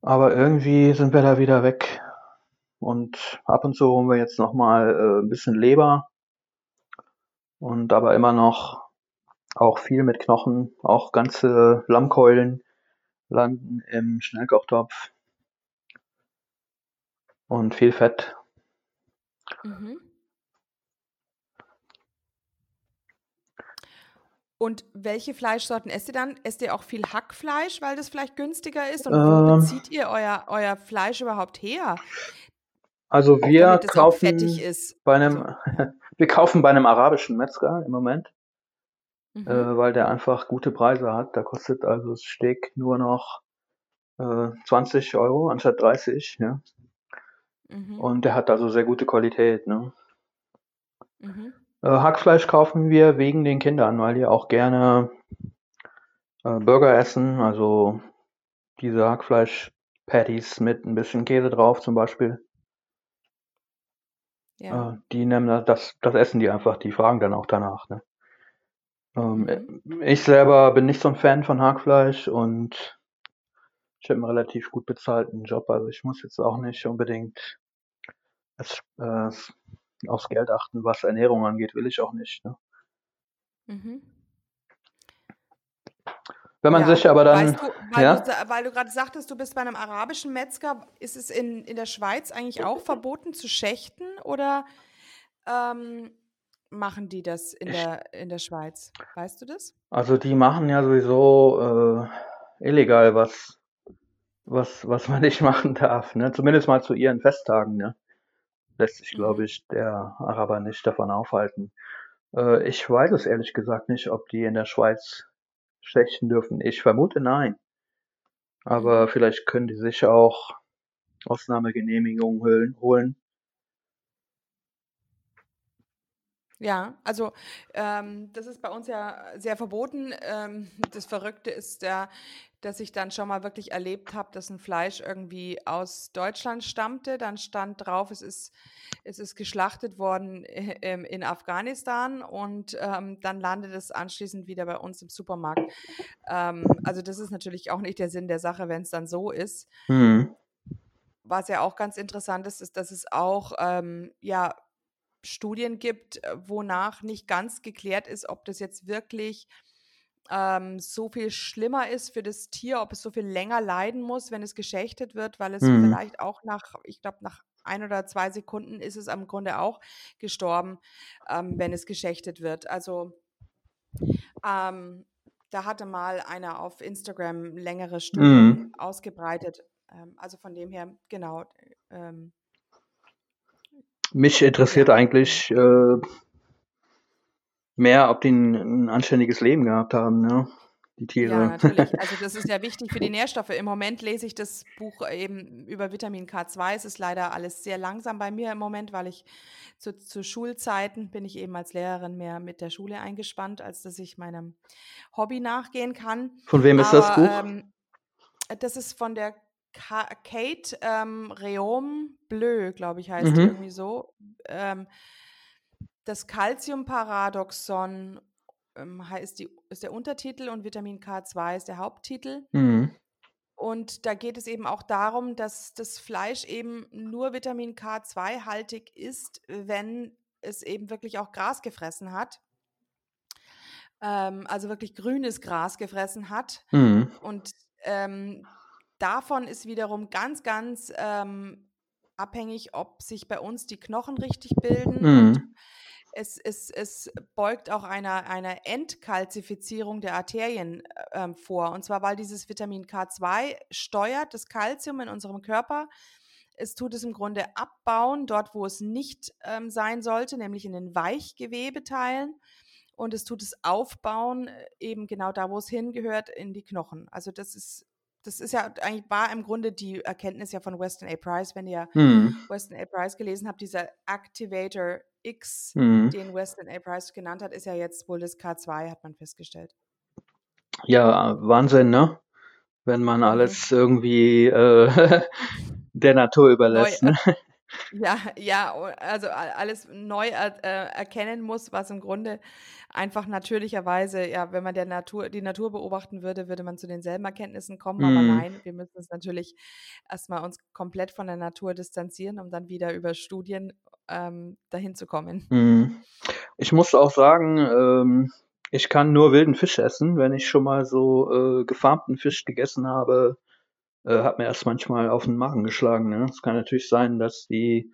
C: Aber irgendwie sind wir da wieder weg. Und ab und zu holen wir jetzt nochmal äh, ein bisschen Leber und aber immer noch auch viel mit Knochen, auch ganze Lammkeulen landen im Schnellkochtopf und viel Fett.
B: mhm. Und welche Fleischsorten esst ihr dann? Esst ihr auch viel Hackfleisch, weil das vielleicht günstiger ist? Und wo
C: Ähm,
B: bezieht ihr euer, euer Fleisch überhaupt her,
C: also wir kaufen bei einem, [laughs] wir kaufen bei einem arabischen Metzger im Moment,
B: Mhm.
C: äh, weil der einfach gute Preise hat. Da kostet also das Steak nur noch äh, 20 Euro anstatt 30, ja.
B: Mhm.
C: Und der hat also sehr gute Qualität, ne?
B: Mhm.
C: Äh, Hackfleisch kaufen wir wegen den Kindern, weil die auch gerne äh, Burger essen, also diese Hackfleisch-Patties mit ein bisschen Käse drauf zum Beispiel.
B: Ja.
C: Äh, die nehmen das, das, essen die einfach, die fragen dann auch danach, ne? Ähm,
B: Mhm.
C: ich selber bin nicht so ein Fan von Hackfleisch und ich habe einen relativ gut bezahlten Job, also ich muss jetzt auch nicht unbedingt es, äh, aufs Geld achten, was Ernährung angeht, will ich auch nicht. Ne?
B: Mhm.
C: Wenn man
B: Ja,
C: sich aber dann,
B: weißt du, weil
C: ja,
B: du, weil du gerade sagtest, du bist bei einem arabischen Metzger, ist es in, in der Schweiz eigentlich auch verboten zu schächten oder ähm, machen die das in
C: ich,
B: der, in der Schweiz? Weißt du das?
C: also die machen ja sowieso äh, illegal was, was, was man nicht [laughs] machen darf, ne? Zumindest mal zu ihren Festtagen, ne? Lässt sich, glaube
B: Mhm.
C: ich, der Araber nicht davon aufhalten. Äh, ich weiß es ehrlich gesagt nicht, ob die in der Schweiz schächten dürfen. Ich vermute nein. Aber
B: Mhm.
C: vielleicht können die sich auch Ausnahmegenehmigungen holen.
B: Ja, also ähm, das ist bei uns ja sehr verboten. Ähm, das Verrückte ist ja, dass ich dann schon mal wirklich erlebt habe, dass ein Fleisch irgendwie aus Deutschland stammte. Dann stand drauf, es ist, es ist geschlachtet worden äh, ähm, in Afghanistan und ähm, dann landet es anschließend wieder bei uns im Supermarkt. Ähm, also das ist natürlich auch nicht der Sinn der Sache, wenn es dann so ist.
C: Hm.
B: Was ja auch ganz interessant ist, ist, dass es auch ähm, ja Studien gibt, äh, wonach nicht ganz geklärt ist, ob das jetzt wirklich ähm, so viel schlimmer ist für das Tier, ob es so viel länger leiden muss, wenn es geschächtet wird, weil es
C: Hm.
B: vielleicht auch nach, ich glaube, nach ein oder zwei Sekunden ist es im Grunde auch gestorben, ähm, wenn es geschächtet wird. Also ähm, da hatte mal einer auf Instagram längere Studien
C: Hm.
B: ausgebreitet. Ähm, also von dem her, genau. Ähm,
C: Mich interessiert
B: ja.
C: eigentlich, äh, mehr, ob die ein, ein anständiges Leben gehabt haben, ne? Die Tiere.
B: Ja, natürlich. [laughs] Also das ist ja wichtig für die Nährstoffe. Im Moment lese ich das Buch eben über Vitamin K2. Es ist leider alles sehr langsam bei mir im Moment, weil ich zu, zu Schulzeiten bin ich eben als Lehrerin mehr mit der Schule eingespannt, als dass ich meinem Hobby nachgehen kann.
C: Von wem ist das Buch?
B: Ähm, das ist von der Ka Kate ähm, Reaume Bleu, glaube ich, heißt die
C: Mhm.
B: irgendwie so. Ähm, das Calciumparadoxon ähm, heißt die, ist der Untertitel und Vitamin K2 ist der Haupttitel.
C: Mhm.
B: Und da geht es eben auch darum, dass das Fleisch eben nur Vitamin K2-haltig ist, wenn es eben wirklich auch Gras gefressen hat. Ähm, also wirklich grünes Gras gefressen hat.
C: Mhm.
B: Und ähm, davon ist wiederum ganz, ganz ähm, abhängig, ob sich bei uns die Knochen richtig bilden.
C: Mhm.
B: Es, es, es beugt auch einer, einer Entkalzifizierung der Arterien äh, ähm, vor. Und zwar, weil dieses Vitamin K2 steuert das Kalzium in unserem Körper. Es tut es im Grunde abbauen, dort, wo es nicht ähm, sein sollte, nämlich in den Weichgewebeteilen. Und es tut es aufbauen, äh, eben genau da, wo es hingehört, in die Knochen. Also das ist, das ist ja eigentlich war im Grunde die Erkenntnis ja von Weston A. Price, wenn ihr
C: Mhm.
B: Weston A. Price gelesen habt, dieser Activator X,
C: Mhm.
B: den Weston A. Price genannt hat, ist ja jetzt wohl das K2, hat man festgestellt.
C: Ja, Wahnsinn, ne? Wenn man
B: Mhm.
C: alles irgendwie äh, [laughs] der Natur überlässt, ne?
B: Ja, ja, also alles neu er, äh, erkennen muss, was im Grunde einfach natürlicherweise, ja, wenn man der Natur, die Natur beobachten würde, würde man zu denselben Erkenntnissen kommen. Aber
C: Mhm.
B: nein, wir müssen uns natürlich erstmal uns komplett von der Natur distanzieren, um dann wieder über Studien ähm, dahin zu kommen.
C: Mhm. Ich muss auch sagen, ähm, ich kann nur wilden Fisch essen. Wenn ich schon mal so äh, gefarmten Fisch gegessen habe, äh, hat mir erst manchmal auf den Magen geschlagen. Ne? Es kann natürlich sein, dass die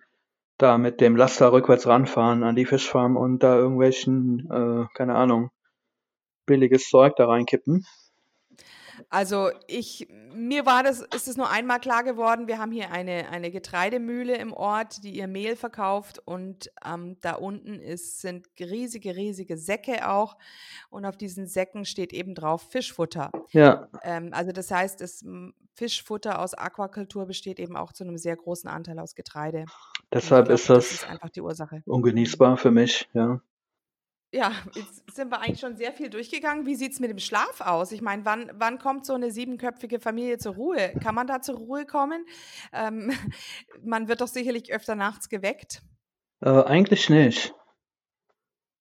C: da mit dem Laster rückwärts ranfahren an die Fischfarm und da irgendwelchen, äh, keine Ahnung, billiges Zeug da reinkippen.
B: Also ich, mir war das, ist es nur einmal klar geworden, wir haben hier eine, eine Getreidemühle im Ort, die ihr Mehl verkauft und ähm, da unten ist, sind riesige, riesige Säcke auch und auf diesen Säcken steht eben drauf Fischfutter.
C: Ja,
B: Ähm, also das heißt, das Fischfutter aus Aquakultur besteht eben auch zu einem sehr großen Anteil aus Getreide.
C: Deshalb
B: glaube,
C: ist
B: das
C: das
B: ist einfach die Ursache.
C: ungenießbar für mich, ja.
B: Ja, jetzt sind wir eigentlich schon sehr viel durchgegangen. Wie sieht es mit dem Schlaf aus? Ich meine, wann, wann kommt so eine siebenköpfige Familie zur Ruhe? Kann man da zur Ruhe kommen? Ähm, [laughs] man wird doch sicherlich öfter nachts geweckt.
C: Äh, eigentlich nicht.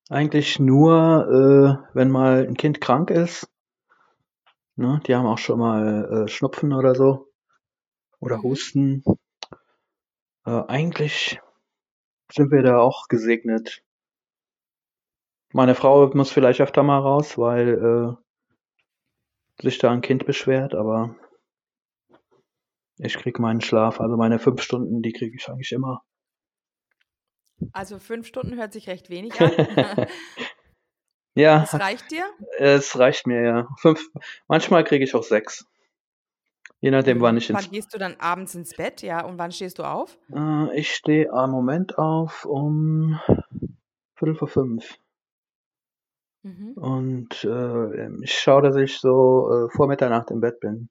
C: Eigentlich nur, äh, wenn mal ein Kind krank ist. Ne? Die haben auch schon mal äh, Schnupfen oder so. Oder
B: Mhm.
C: Husten. Äh, eigentlich sind wir da auch gesegnet. Meine Frau muss vielleicht öfter mal raus, weil äh, sich da ein Kind beschwert, aber ich krieg meinen Schlaf, also meine fünf Stunden, die kriege ich eigentlich immer.
B: Also fünf Stunden hört sich recht wenig an. [laughs]
C: Ja, [laughs]
B: Das reicht dir?
C: es reicht mir ja. Fünf, manchmal kriege ich auch sechs. Je nachdem, wann ich ins
B: Wann gehst du dann abends ins Bett? Ja, und wann stehst du auf?
C: Äh, ich stehe am Moment auf um Viertel vor fünf.
B: Mhm.
C: Und äh, ich schaue, dass ich so äh, vor Mitternacht im Bett bin.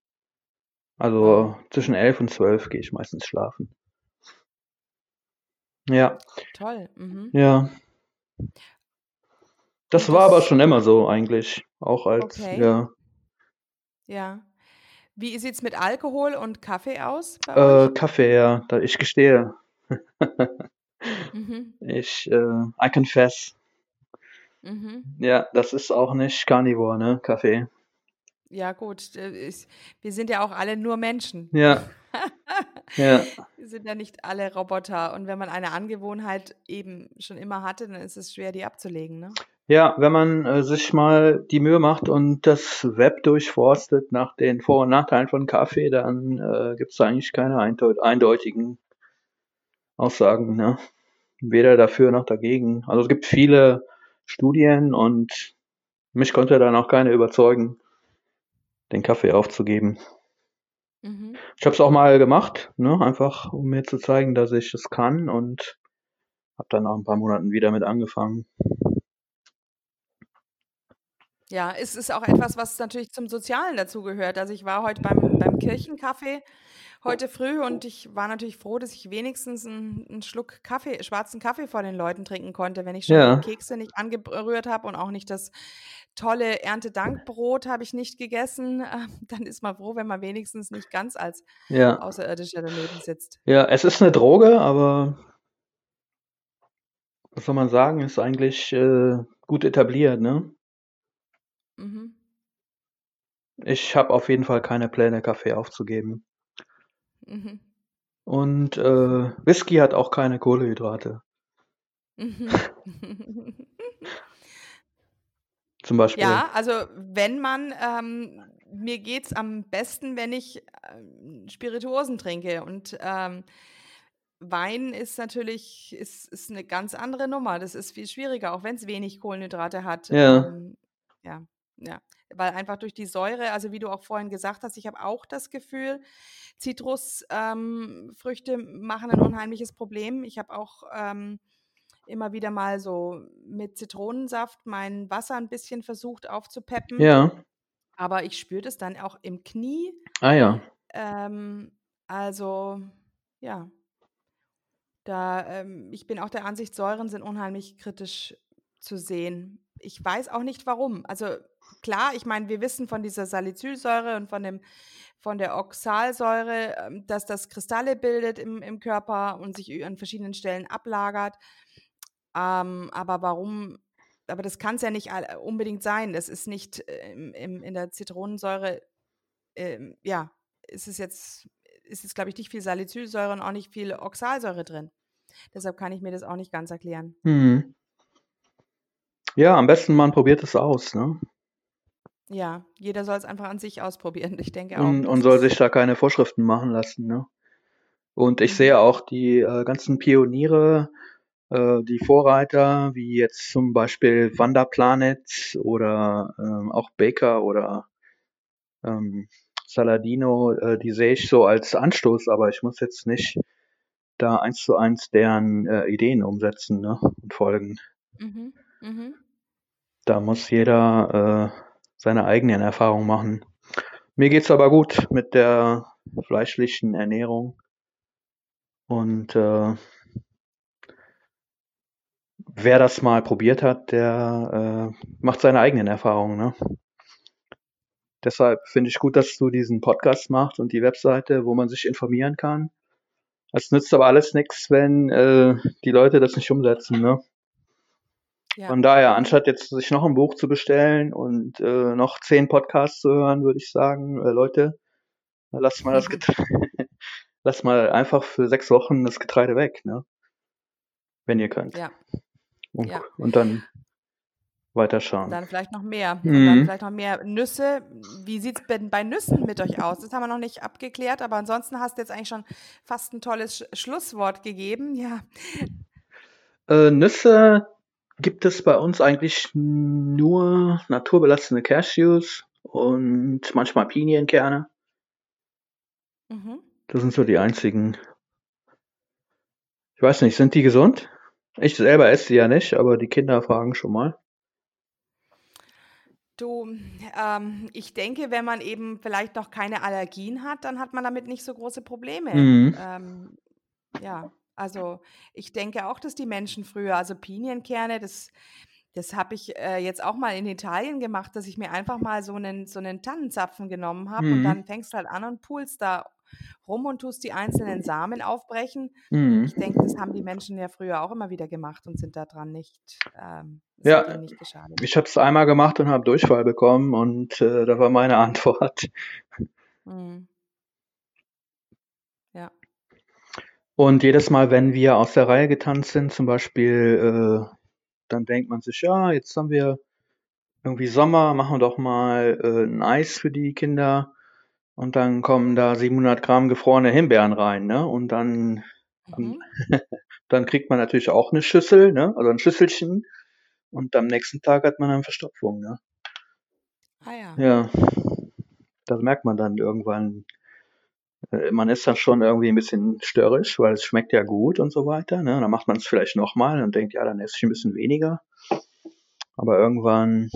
C: Also zwischen elf und zwölf gehe ich meistens schlafen. Ja,
B: Toll. Mhm.
C: ja. Das
B: Und
C: war aber
B: das,
C: schon immer so eigentlich. Auch als,
B: okay,
C: ja.
B: ja. Wie sieht es mit Alkohol und Kaffee aus
C: Äh? Kaffee, ja. Ich gestehe. [laughs]
B: Mhm.
C: Ich, äh, I confess.
B: Mhm.
C: Ja, das ist auch nicht Carnivore, ne? Kaffee.
B: Ja, gut. äh, Ich, wir sind ja auch alle nur Menschen.
C: Ja, [laughs] ja.
B: Wir sind ja nicht alle Roboter. Und wenn man eine Angewohnheit eben schon immer hatte, dann ist es schwer, die abzulegen, ne?
C: Ja, wenn man äh, sich mal die Mühe macht und das Web durchforstet nach den Vor- und Nachteilen von Kaffee, dann äh, gibt es eigentlich keine eindeut eindeutigen Aussagen, ne? Weder dafür noch dagegen. Also es gibt viele Studien und mich konnte dann auch keine überzeugen, den Kaffee aufzugeben.
B: Mhm.
C: Ich habe es auch mal gemacht, ne? Einfach um mir zu zeigen, dass ich es kann und habe dann nach ein paar Monaten wieder mit angefangen.
B: Ja, es ist auch etwas, was natürlich zum Sozialen dazugehört. Also ich war heute beim, beim Kirchencafé heute früh und ich war natürlich froh, dass ich wenigstens einen, einen Schluck Kaffee, schwarzen Kaffee vor den Leuten trinken konnte, wenn ich schon
C: Ja.
B: die Kekse nicht angerührt habe und auch nicht das tolle Erntedankbrot habe ich nicht gegessen. Äh, Dann ist man froh, wenn man wenigstens nicht ganz als
C: Ja.
B: Außerirdischer daneben sitzt.
C: Ja, es ist eine Droge, aber was soll man sagen, ist eigentlich äh, gut etabliert, ne?
B: Mhm.
C: Ich habe auf jeden Fall keine Pläne, Kaffee aufzugeben.
B: Mhm.
C: Und äh, Whisky hat auch keine Kohlenhydrate.
B: Mhm. [laughs]
C: Zum Beispiel.
B: Ja, also wenn man, ähm, mir geht's am besten, wenn ich ähm, Spirituosen trinke. Und ähm, Wein ist natürlich ist, ist eine ganz andere Nummer. Das ist viel schwieriger, auch wenn es wenig Kohlenhydrate hat.
C: Ja.
B: Ähm, ja, ja. Weil einfach durch die Säure, also wie du auch vorhin gesagt hast, ich habe auch das Gefühl, Zitrusfrüchte ähm, machen ein unheimliches Problem. Ich habe auch ähm, immer wieder mal so mit Zitronensaft mein Wasser ein bisschen versucht aufzupeppen.
C: Ja.
B: Aber ich spüre das dann auch im Knie.
C: Ah ja.
B: Ähm, also, ja. Da, ähm, ich bin auch der Ansicht, Säuren sind unheimlich kritisch zu sehen. Ich weiß auch nicht warum. Also klar, ich meine, wir wissen von dieser Salicylsäure und von dem von der Oxalsäure, ähm, dass das Kristalle bildet im, im Körper und sich an verschiedenen Stellen ablagert. Ähm, aber warum? Aber das kann es ja nicht all- unbedingt sein. Das ist nicht äh, im, im, in der Zitronensäure, ähm, ja, ist es jetzt, ist es, glaube ich, nicht viel Salicylsäure und auch nicht viel Oxalsäure drin. Deshalb kann ich mir das auch nicht ganz erklären.
C: Hm. Ja, am besten man probiert es aus, ne?
B: Ja, jeder soll es einfach an sich ausprobieren. Ich denke auch.
C: Und, und soll sich da keine Vorschriften machen lassen, ne? Und ich
B: Mhm.
C: sehe auch die äh, ganzen Pioniere, äh, die Vorreiter, wie jetzt zum Beispiel Wanderplanet oder ähm, auch Baker oder ähm, Saladino, äh, die sehe ich so als Anstoß, aber ich muss jetzt nicht da eins zu eins deren äh, Ideen umsetzen ne? und folgen.
B: Mhm. Mhm.
C: Da muss jeder äh, seine eigenen Erfahrungen machen. Mir geht's aber gut mit der fleischlichen Ernährung. Und äh, wer das mal probiert hat, der äh, macht seine eigenen Erfahrungen. Ne? Deshalb finde ich gut, dass du diesen Podcast machst und die Webseite, wo man sich informieren kann. Es nützt aber alles nichts, wenn äh, die Leute das nicht umsetzen. Ne?
B: Ja.
C: Von daher, anstatt jetzt sich noch ein Buch zu bestellen und äh, noch zehn Podcasts zu hören, würde ich sagen, äh, Leute, lasst mal das Getreide, [laughs] lasst mal einfach für sechs Wochen das Getreide weg, ne? Wenn ihr könnt.
B: Ja.
C: Und,
B: ja.
C: und dann weiterschauen.
B: Dann vielleicht noch mehr. Und
C: Mhm.
B: dann vielleicht noch mehr Nüsse. Wie sieht es denn bei Nüssen mit euch aus? Das haben wir noch nicht abgeklärt, aber ansonsten hast du jetzt eigentlich schon fast ein tolles Sch Schlusswort gegeben. Ja.
C: Äh, Nüsse gibt es bei uns eigentlich nur naturbelassene Cashews und manchmal Pinienkerne.
B: Mhm.
C: Das sind so die einzigen. Ich weiß nicht, sind die gesund? Ich selber esse die ja nicht, aber die Kinder fragen schon mal.
B: Du, ähm, ich denke, wenn man eben vielleicht noch keine Allergien hat, dann hat man damit nicht so große Probleme.
C: Mhm.
B: Ähm, ja, also ich denke auch, dass die Menschen früher, also Pinienkerne, das, das habe ich äh, jetzt auch mal in Italien gemacht, dass ich mir einfach mal so einen, so einen Tannenzapfen genommen habe und
C: Mhm.
B: dann fängst du halt an und pulst da rum und tust die einzelnen Samen aufbrechen.
C: Mhm.
B: Ich denke, das haben die Menschen ja früher auch immer wieder gemacht und sind daran nicht, ähm,
C: Ja.
B: ihnen nicht geschadet.
C: Ich habe es einmal gemacht und habe Durchfall bekommen und äh, da war meine [laughs] Antwort.
B: Mhm. Ja.
C: Und jedes Mal, wenn wir aus der Reihe getanzt sind, zum Beispiel, äh, dann denkt man sich, ja, jetzt haben wir irgendwie Sommer, machen wir doch mal äh, ein Eis für die Kinder. Und dann kommen da 700 Gramm gefrorene Himbeeren rein, ne? Und dann,
B: Mhm. [laughs]
C: dann kriegt man natürlich auch eine Schüssel, ne? Also ein Schüsselchen. Und am nächsten Tag hat man dann Verstopfung, ne?
B: Ah ja.
C: Ja, das merkt man dann irgendwann. Äh, Man ist dann schon irgendwie ein bisschen störrisch, weil es schmeckt ja gut und so weiter. Ne? Dann macht man es vielleicht nochmal und denkt, ja, dann esse ich ein bisschen weniger. Aber irgendwann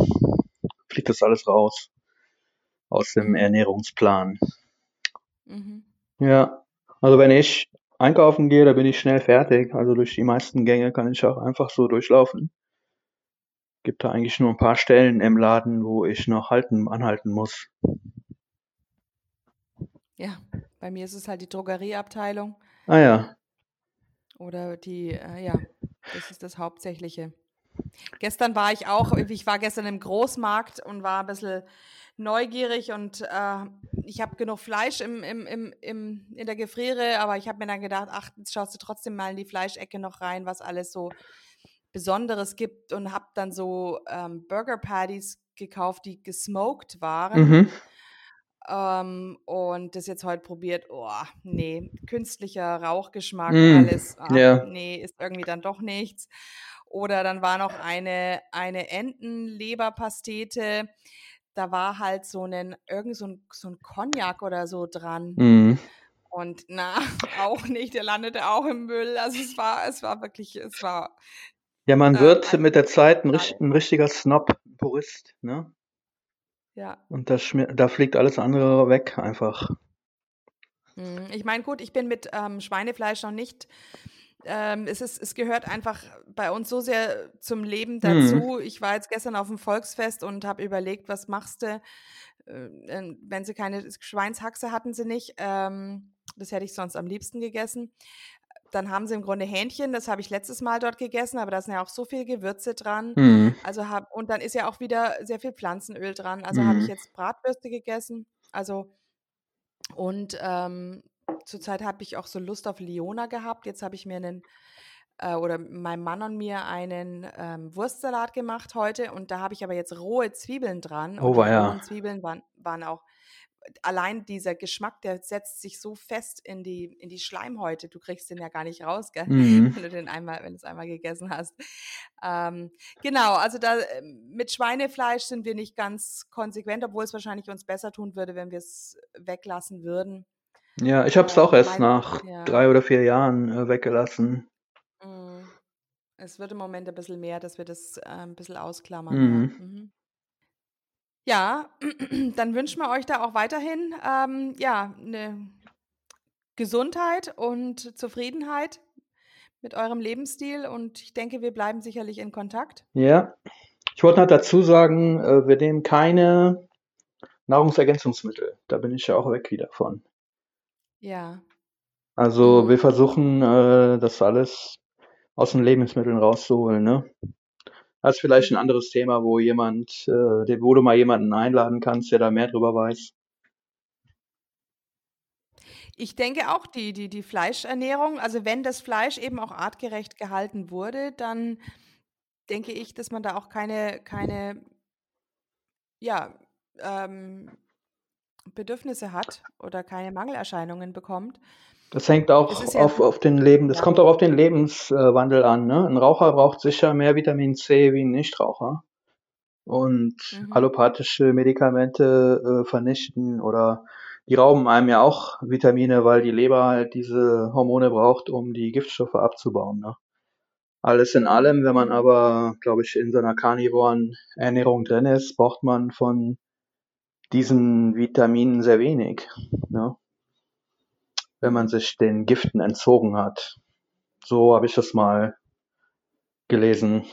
C: fliegt das alles raus aus dem. Ernährungsplan.
B: Mhm.
C: Ja, also wenn ich einkaufen gehe, da bin ich schnell fertig. Also durch die meisten Gänge kann ich auch einfach so durchlaufen. Gibt da eigentlich nur ein paar Stellen im Laden, wo ich noch halten, anhalten muss.
B: Ja, bei mir ist es halt die Drogerieabteilung
C: Ah ja,
B: oder die, äh, ja, das ist das Hauptsächliche. Gestern war ich auch, ich war gestern im Großmarkt und war ein bisschen neugierig und äh, ich habe genug Fleisch im, im, im, im, in der Gefriere, aber ich habe mir dann gedacht, ach, jetzt schaust du trotzdem mal in die Fleischecke noch rein, was alles so Besonderes gibt und habe dann so ähm, Burger Patties gekauft, die gesmoked waren.
C: mhm.
B: Ähm, und das jetzt heute probiert. Oh, nee, künstlicher Rauchgeschmack,
C: Mm,
B: alles. Ach,
C: ja,
B: nee, ist irgendwie dann doch nichts. Oder dann war noch eine, eine Entenleberpastete. Da war halt so ein, irgend so ein, so ein Cognac oder so dran.
C: mm.
B: Und [laughs] na, auch nicht. Der landete auch im Müll. Also es war, es war wirklich, es war
C: Ja, man
B: ähm,
C: wird mit der Zeit ein, ein richtiger Snob, Purist, ne?
B: Ja.
C: Und da, schmi- da fliegt alles andere weg einfach.
B: Mm, Ich meine, gut, ich bin mit ähm, Schweinefleisch noch nicht. Ähm, es, ist, es gehört einfach bei uns so sehr zum Leben
C: Mm.
B: dazu. Ich war jetzt gestern auf dem Volksfest und habe überlegt, was machst du, äh, wenn sie keine Schweinshaxe hatten sie nicht. Ähm, das hätte ich sonst am liebsten gegessen. Dann haben sie im Grunde Hähnchen, das habe ich letztes Mal dort gegessen, aber da sind ja auch so viele Gewürze dran.
C: Mm.
B: Also hab, und dann ist ja auch wieder sehr viel Pflanzenöl dran. Also habe ich
C: Mm.
B: jetzt Bratwürste gegessen. Also und ähm, zurzeit habe ich auch so Lust auf Liona gehabt. Jetzt habe ich mir einen, äh, oder mein Mann und mir einen ähm, Wurstsalat gemacht heute. Und da habe ich aber jetzt rohe Zwiebeln dran.
C: Oh
B: Und die rohen Zwiebeln waren, waren auch, allein dieser Geschmack, der setzt sich so fest in die, in die Schleimhäute. Du kriegst den ja gar nicht raus, gell?
C: Mm.
B: Wenn du den einmal, wenn du es einmal gegessen hast. Ähm, genau, also da äh, mit Schweinefleisch sind wir nicht ganz konsequent, obwohl es wahrscheinlich uns besser tun würde, wenn wir es weglassen würden.
C: Ja, ich habe es auch
B: Ähm,
C: erst
B: mein,
C: nach
B: ja,
C: drei oder vier Jahren äh, weggelassen.
B: mm, es wird im Moment ein bisschen mehr, dass wir das äh, ein bisschen ausklammern.
C: Mm.
B: Mhm. Ja, [clears throat] dann wünschen wir euch da auch weiterhin ähm, ja, eine Gesundheit und Zufriedenheit mit eurem Lebensstil und ich denke, wir bleiben sicherlich in Kontakt.
C: Ja, ich wollte noch dazu sagen, äh, wir nehmen keine Nahrungsergänzungsmittel. Da bin ich ja auch weg wieder von.
B: Ja.
C: Also wir
B: Mhm.
C: versuchen, äh, das alles aus den Lebensmitteln rauszuholen, ne? Das ist vielleicht ein anderes Thema, wo jemand, äh, wo du mal jemanden einladen kannst, der da mehr drüber weiß.
B: Ich denke auch, die, die, die Fleischernährung, also wenn das Fleisch eben auch artgerecht gehalten wurde, dann denke ich, dass man da auch keine, keine, ja, ähm, Bedürfnisse hat oder keine Mangelerscheinungen bekommt.
C: Das hängt auch
B: ja
C: auf, auf den Leben, das
B: ja.
C: kommt auch auf den Lebenswandel an, ne? Ein Raucher braucht sicher mehr Vitamin C wie ein Nichtraucher. Und
B: Mhm.
C: allopathische Medikamente äh, vernichten oder die rauben einem ja auch Vitamine, weil die Leber halt diese Hormone braucht, um die Giftstoffe abzubauen, ne? Alles in
B: Mhm.
C: allem, wenn man aber, glaube ich, in so einer karnivoren Ernährung drin ist, braucht man von diesen Vitaminen sehr wenig, ne? Wenn man sich den Giften entzogen hat. So habe ich das mal gelesen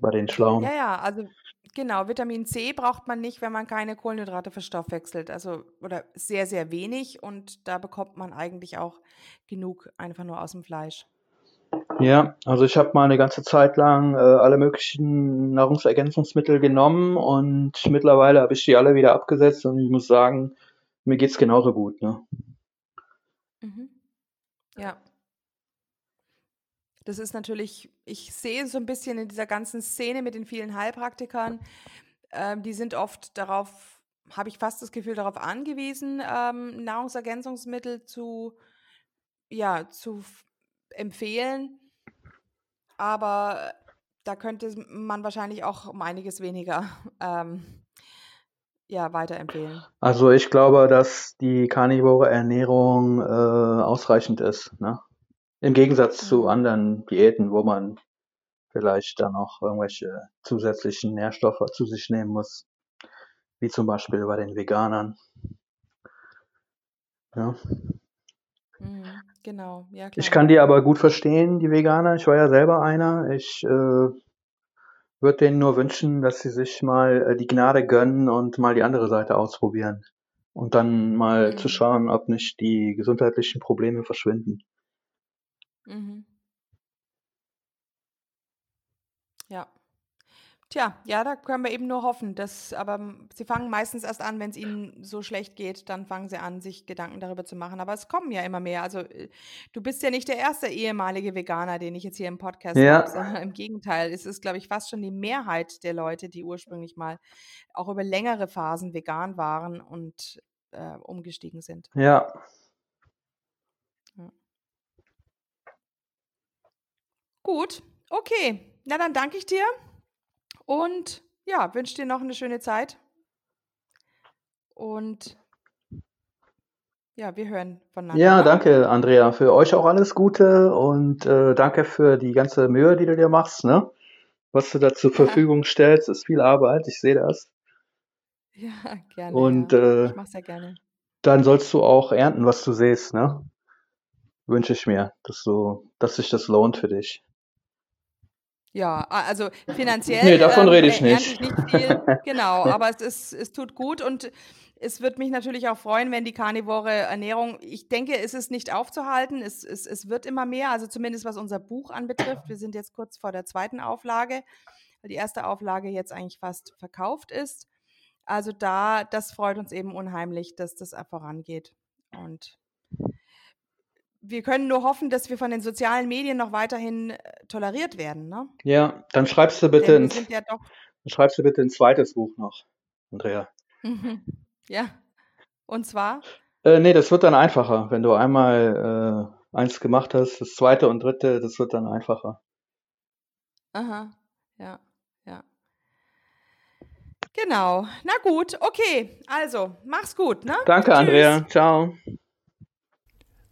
C: bei den
B: Ja,
C: Schlauen.
B: ja, also genau, Vitamin C braucht man nicht, wenn man keine Kohlenhydrate verstoffwechselt. Also, oder sehr, sehr wenig und da bekommt man eigentlich auch genug einfach nur aus dem Fleisch.
C: Ja, also ich habe mal eine ganze Zeit lang äh, alle möglichen Nahrungsergänzungsmittel genommen und mittlerweile habe ich die alle wieder abgesetzt und ich muss sagen, mir geht's genauso gut, ne?
B: Mhm. Ja. Das ist natürlich, ich sehe so ein bisschen in dieser ganzen Szene mit den vielen Heilpraktikern, ähm, die sind oft darauf, habe ich fast das Gefühl, darauf angewiesen, ähm, Nahrungsergänzungsmittel zu, ja, zu empfehlen. Aber da könnte man wahrscheinlich auch um einiges weniger [laughs] ähm, ja, weiterempfehlen.
C: Also ich glaube, dass die karnivore Ernährung äh, ausreichend ist, ne? Im Gegensatz zu
B: Mhm.
C: anderen Diäten, wo man vielleicht dann noch irgendwelche zusätzlichen Nährstoffe zu sich nehmen muss. wie zum Beispiel bei den Veganern. Ja.
B: Mhm, genau, ja
C: Ich
B: klar.
C: kann die aber gut verstehen, die Veganer. Ich war ja selber einer. Ich äh, würde denen nur wünschen, dass sie sich mal äh, die Gnade gönnen und mal die andere Seite ausprobieren. Und dann mal zu
B: Mhm.
C: schauen, ob nicht die gesundheitlichen Probleme verschwinden.
B: Mhm. Ja. Tja, ja, da können wir eben nur hoffen, dass, aber sie fangen meistens erst an, wenn es ihnen so schlecht geht, dann fangen sie an, sich Gedanken darüber zu machen. Aber es kommen ja immer mehr. Also äh, du bist ja nicht der erste ehemalige Veganer, den ich jetzt hier im Podcast habe,
C: Ja,
B: sondern im Gegenteil. Es ist, glaube ich, fast schon die Mehrheit der Leute, die ursprünglich mal auch über längere Phasen vegan waren und äh, umgestiegen sind.
C: ja.
B: Ja. Gut, okay. Na dann danke ich dir und ja, wünsche dir noch eine schöne Zeit. Und ja, wir hören voneinander.
C: Ja,
B: Ne?
C: danke, Andrea. Für euch auch alles Gute und äh, danke für die ganze Mühe, die du dir machst, ne? Was du da zur [laughs]
B: Ja,
C: Verfügung stellst, ist viel Arbeit, ich sehe das. [laughs]
B: ja, gerne,
C: Und
B: ja.
C: äh,
B: Ich mache sehr gerne.
C: dann sollst du auch ernten, was du sähst, ne? Wünsche ich mir, dass du, dass sich das lohnt für dich.
B: Ja, also
C: Nee,
B: finanziell
C: davon
B: ähm,
C: rede ich nicht.
B: nicht viel, [laughs] genau, aber es ist, es tut gut und es wird mich natürlich auch freuen, wenn die karnivore Ernährung, ich denke, es ist nicht aufzuhalten, es, es, es wird immer mehr, also zumindest was unser Buch anbetrifft. Wir sind jetzt kurz vor der zweiten Auflage, weil die erste Auflage jetzt eigentlich fast verkauft ist. Also da, das freut uns eben unheimlich, dass das vorangeht. Und wir können nur hoffen, dass wir von den sozialen Medien noch weiterhin äh, toleriert werden, ne?
C: Ja, dann schreibst du bitte ein,
B: ja
C: dann schreibst du bitte ein zweites Buch noch, Andrea.
B: Mhm. [laughs] Ja, und zwar?
C: Äh, nee, das wird dann einfacher, wenn du einmal äh, eins gemacht hast, das zweite und dritte, das wird dann einfacher.
B: Aha, ja, ja. Genau. Na gut, okay. Also, mach's gut, ne?
C: Danke,
B: Tschüss.
C: Andrea. Ciao.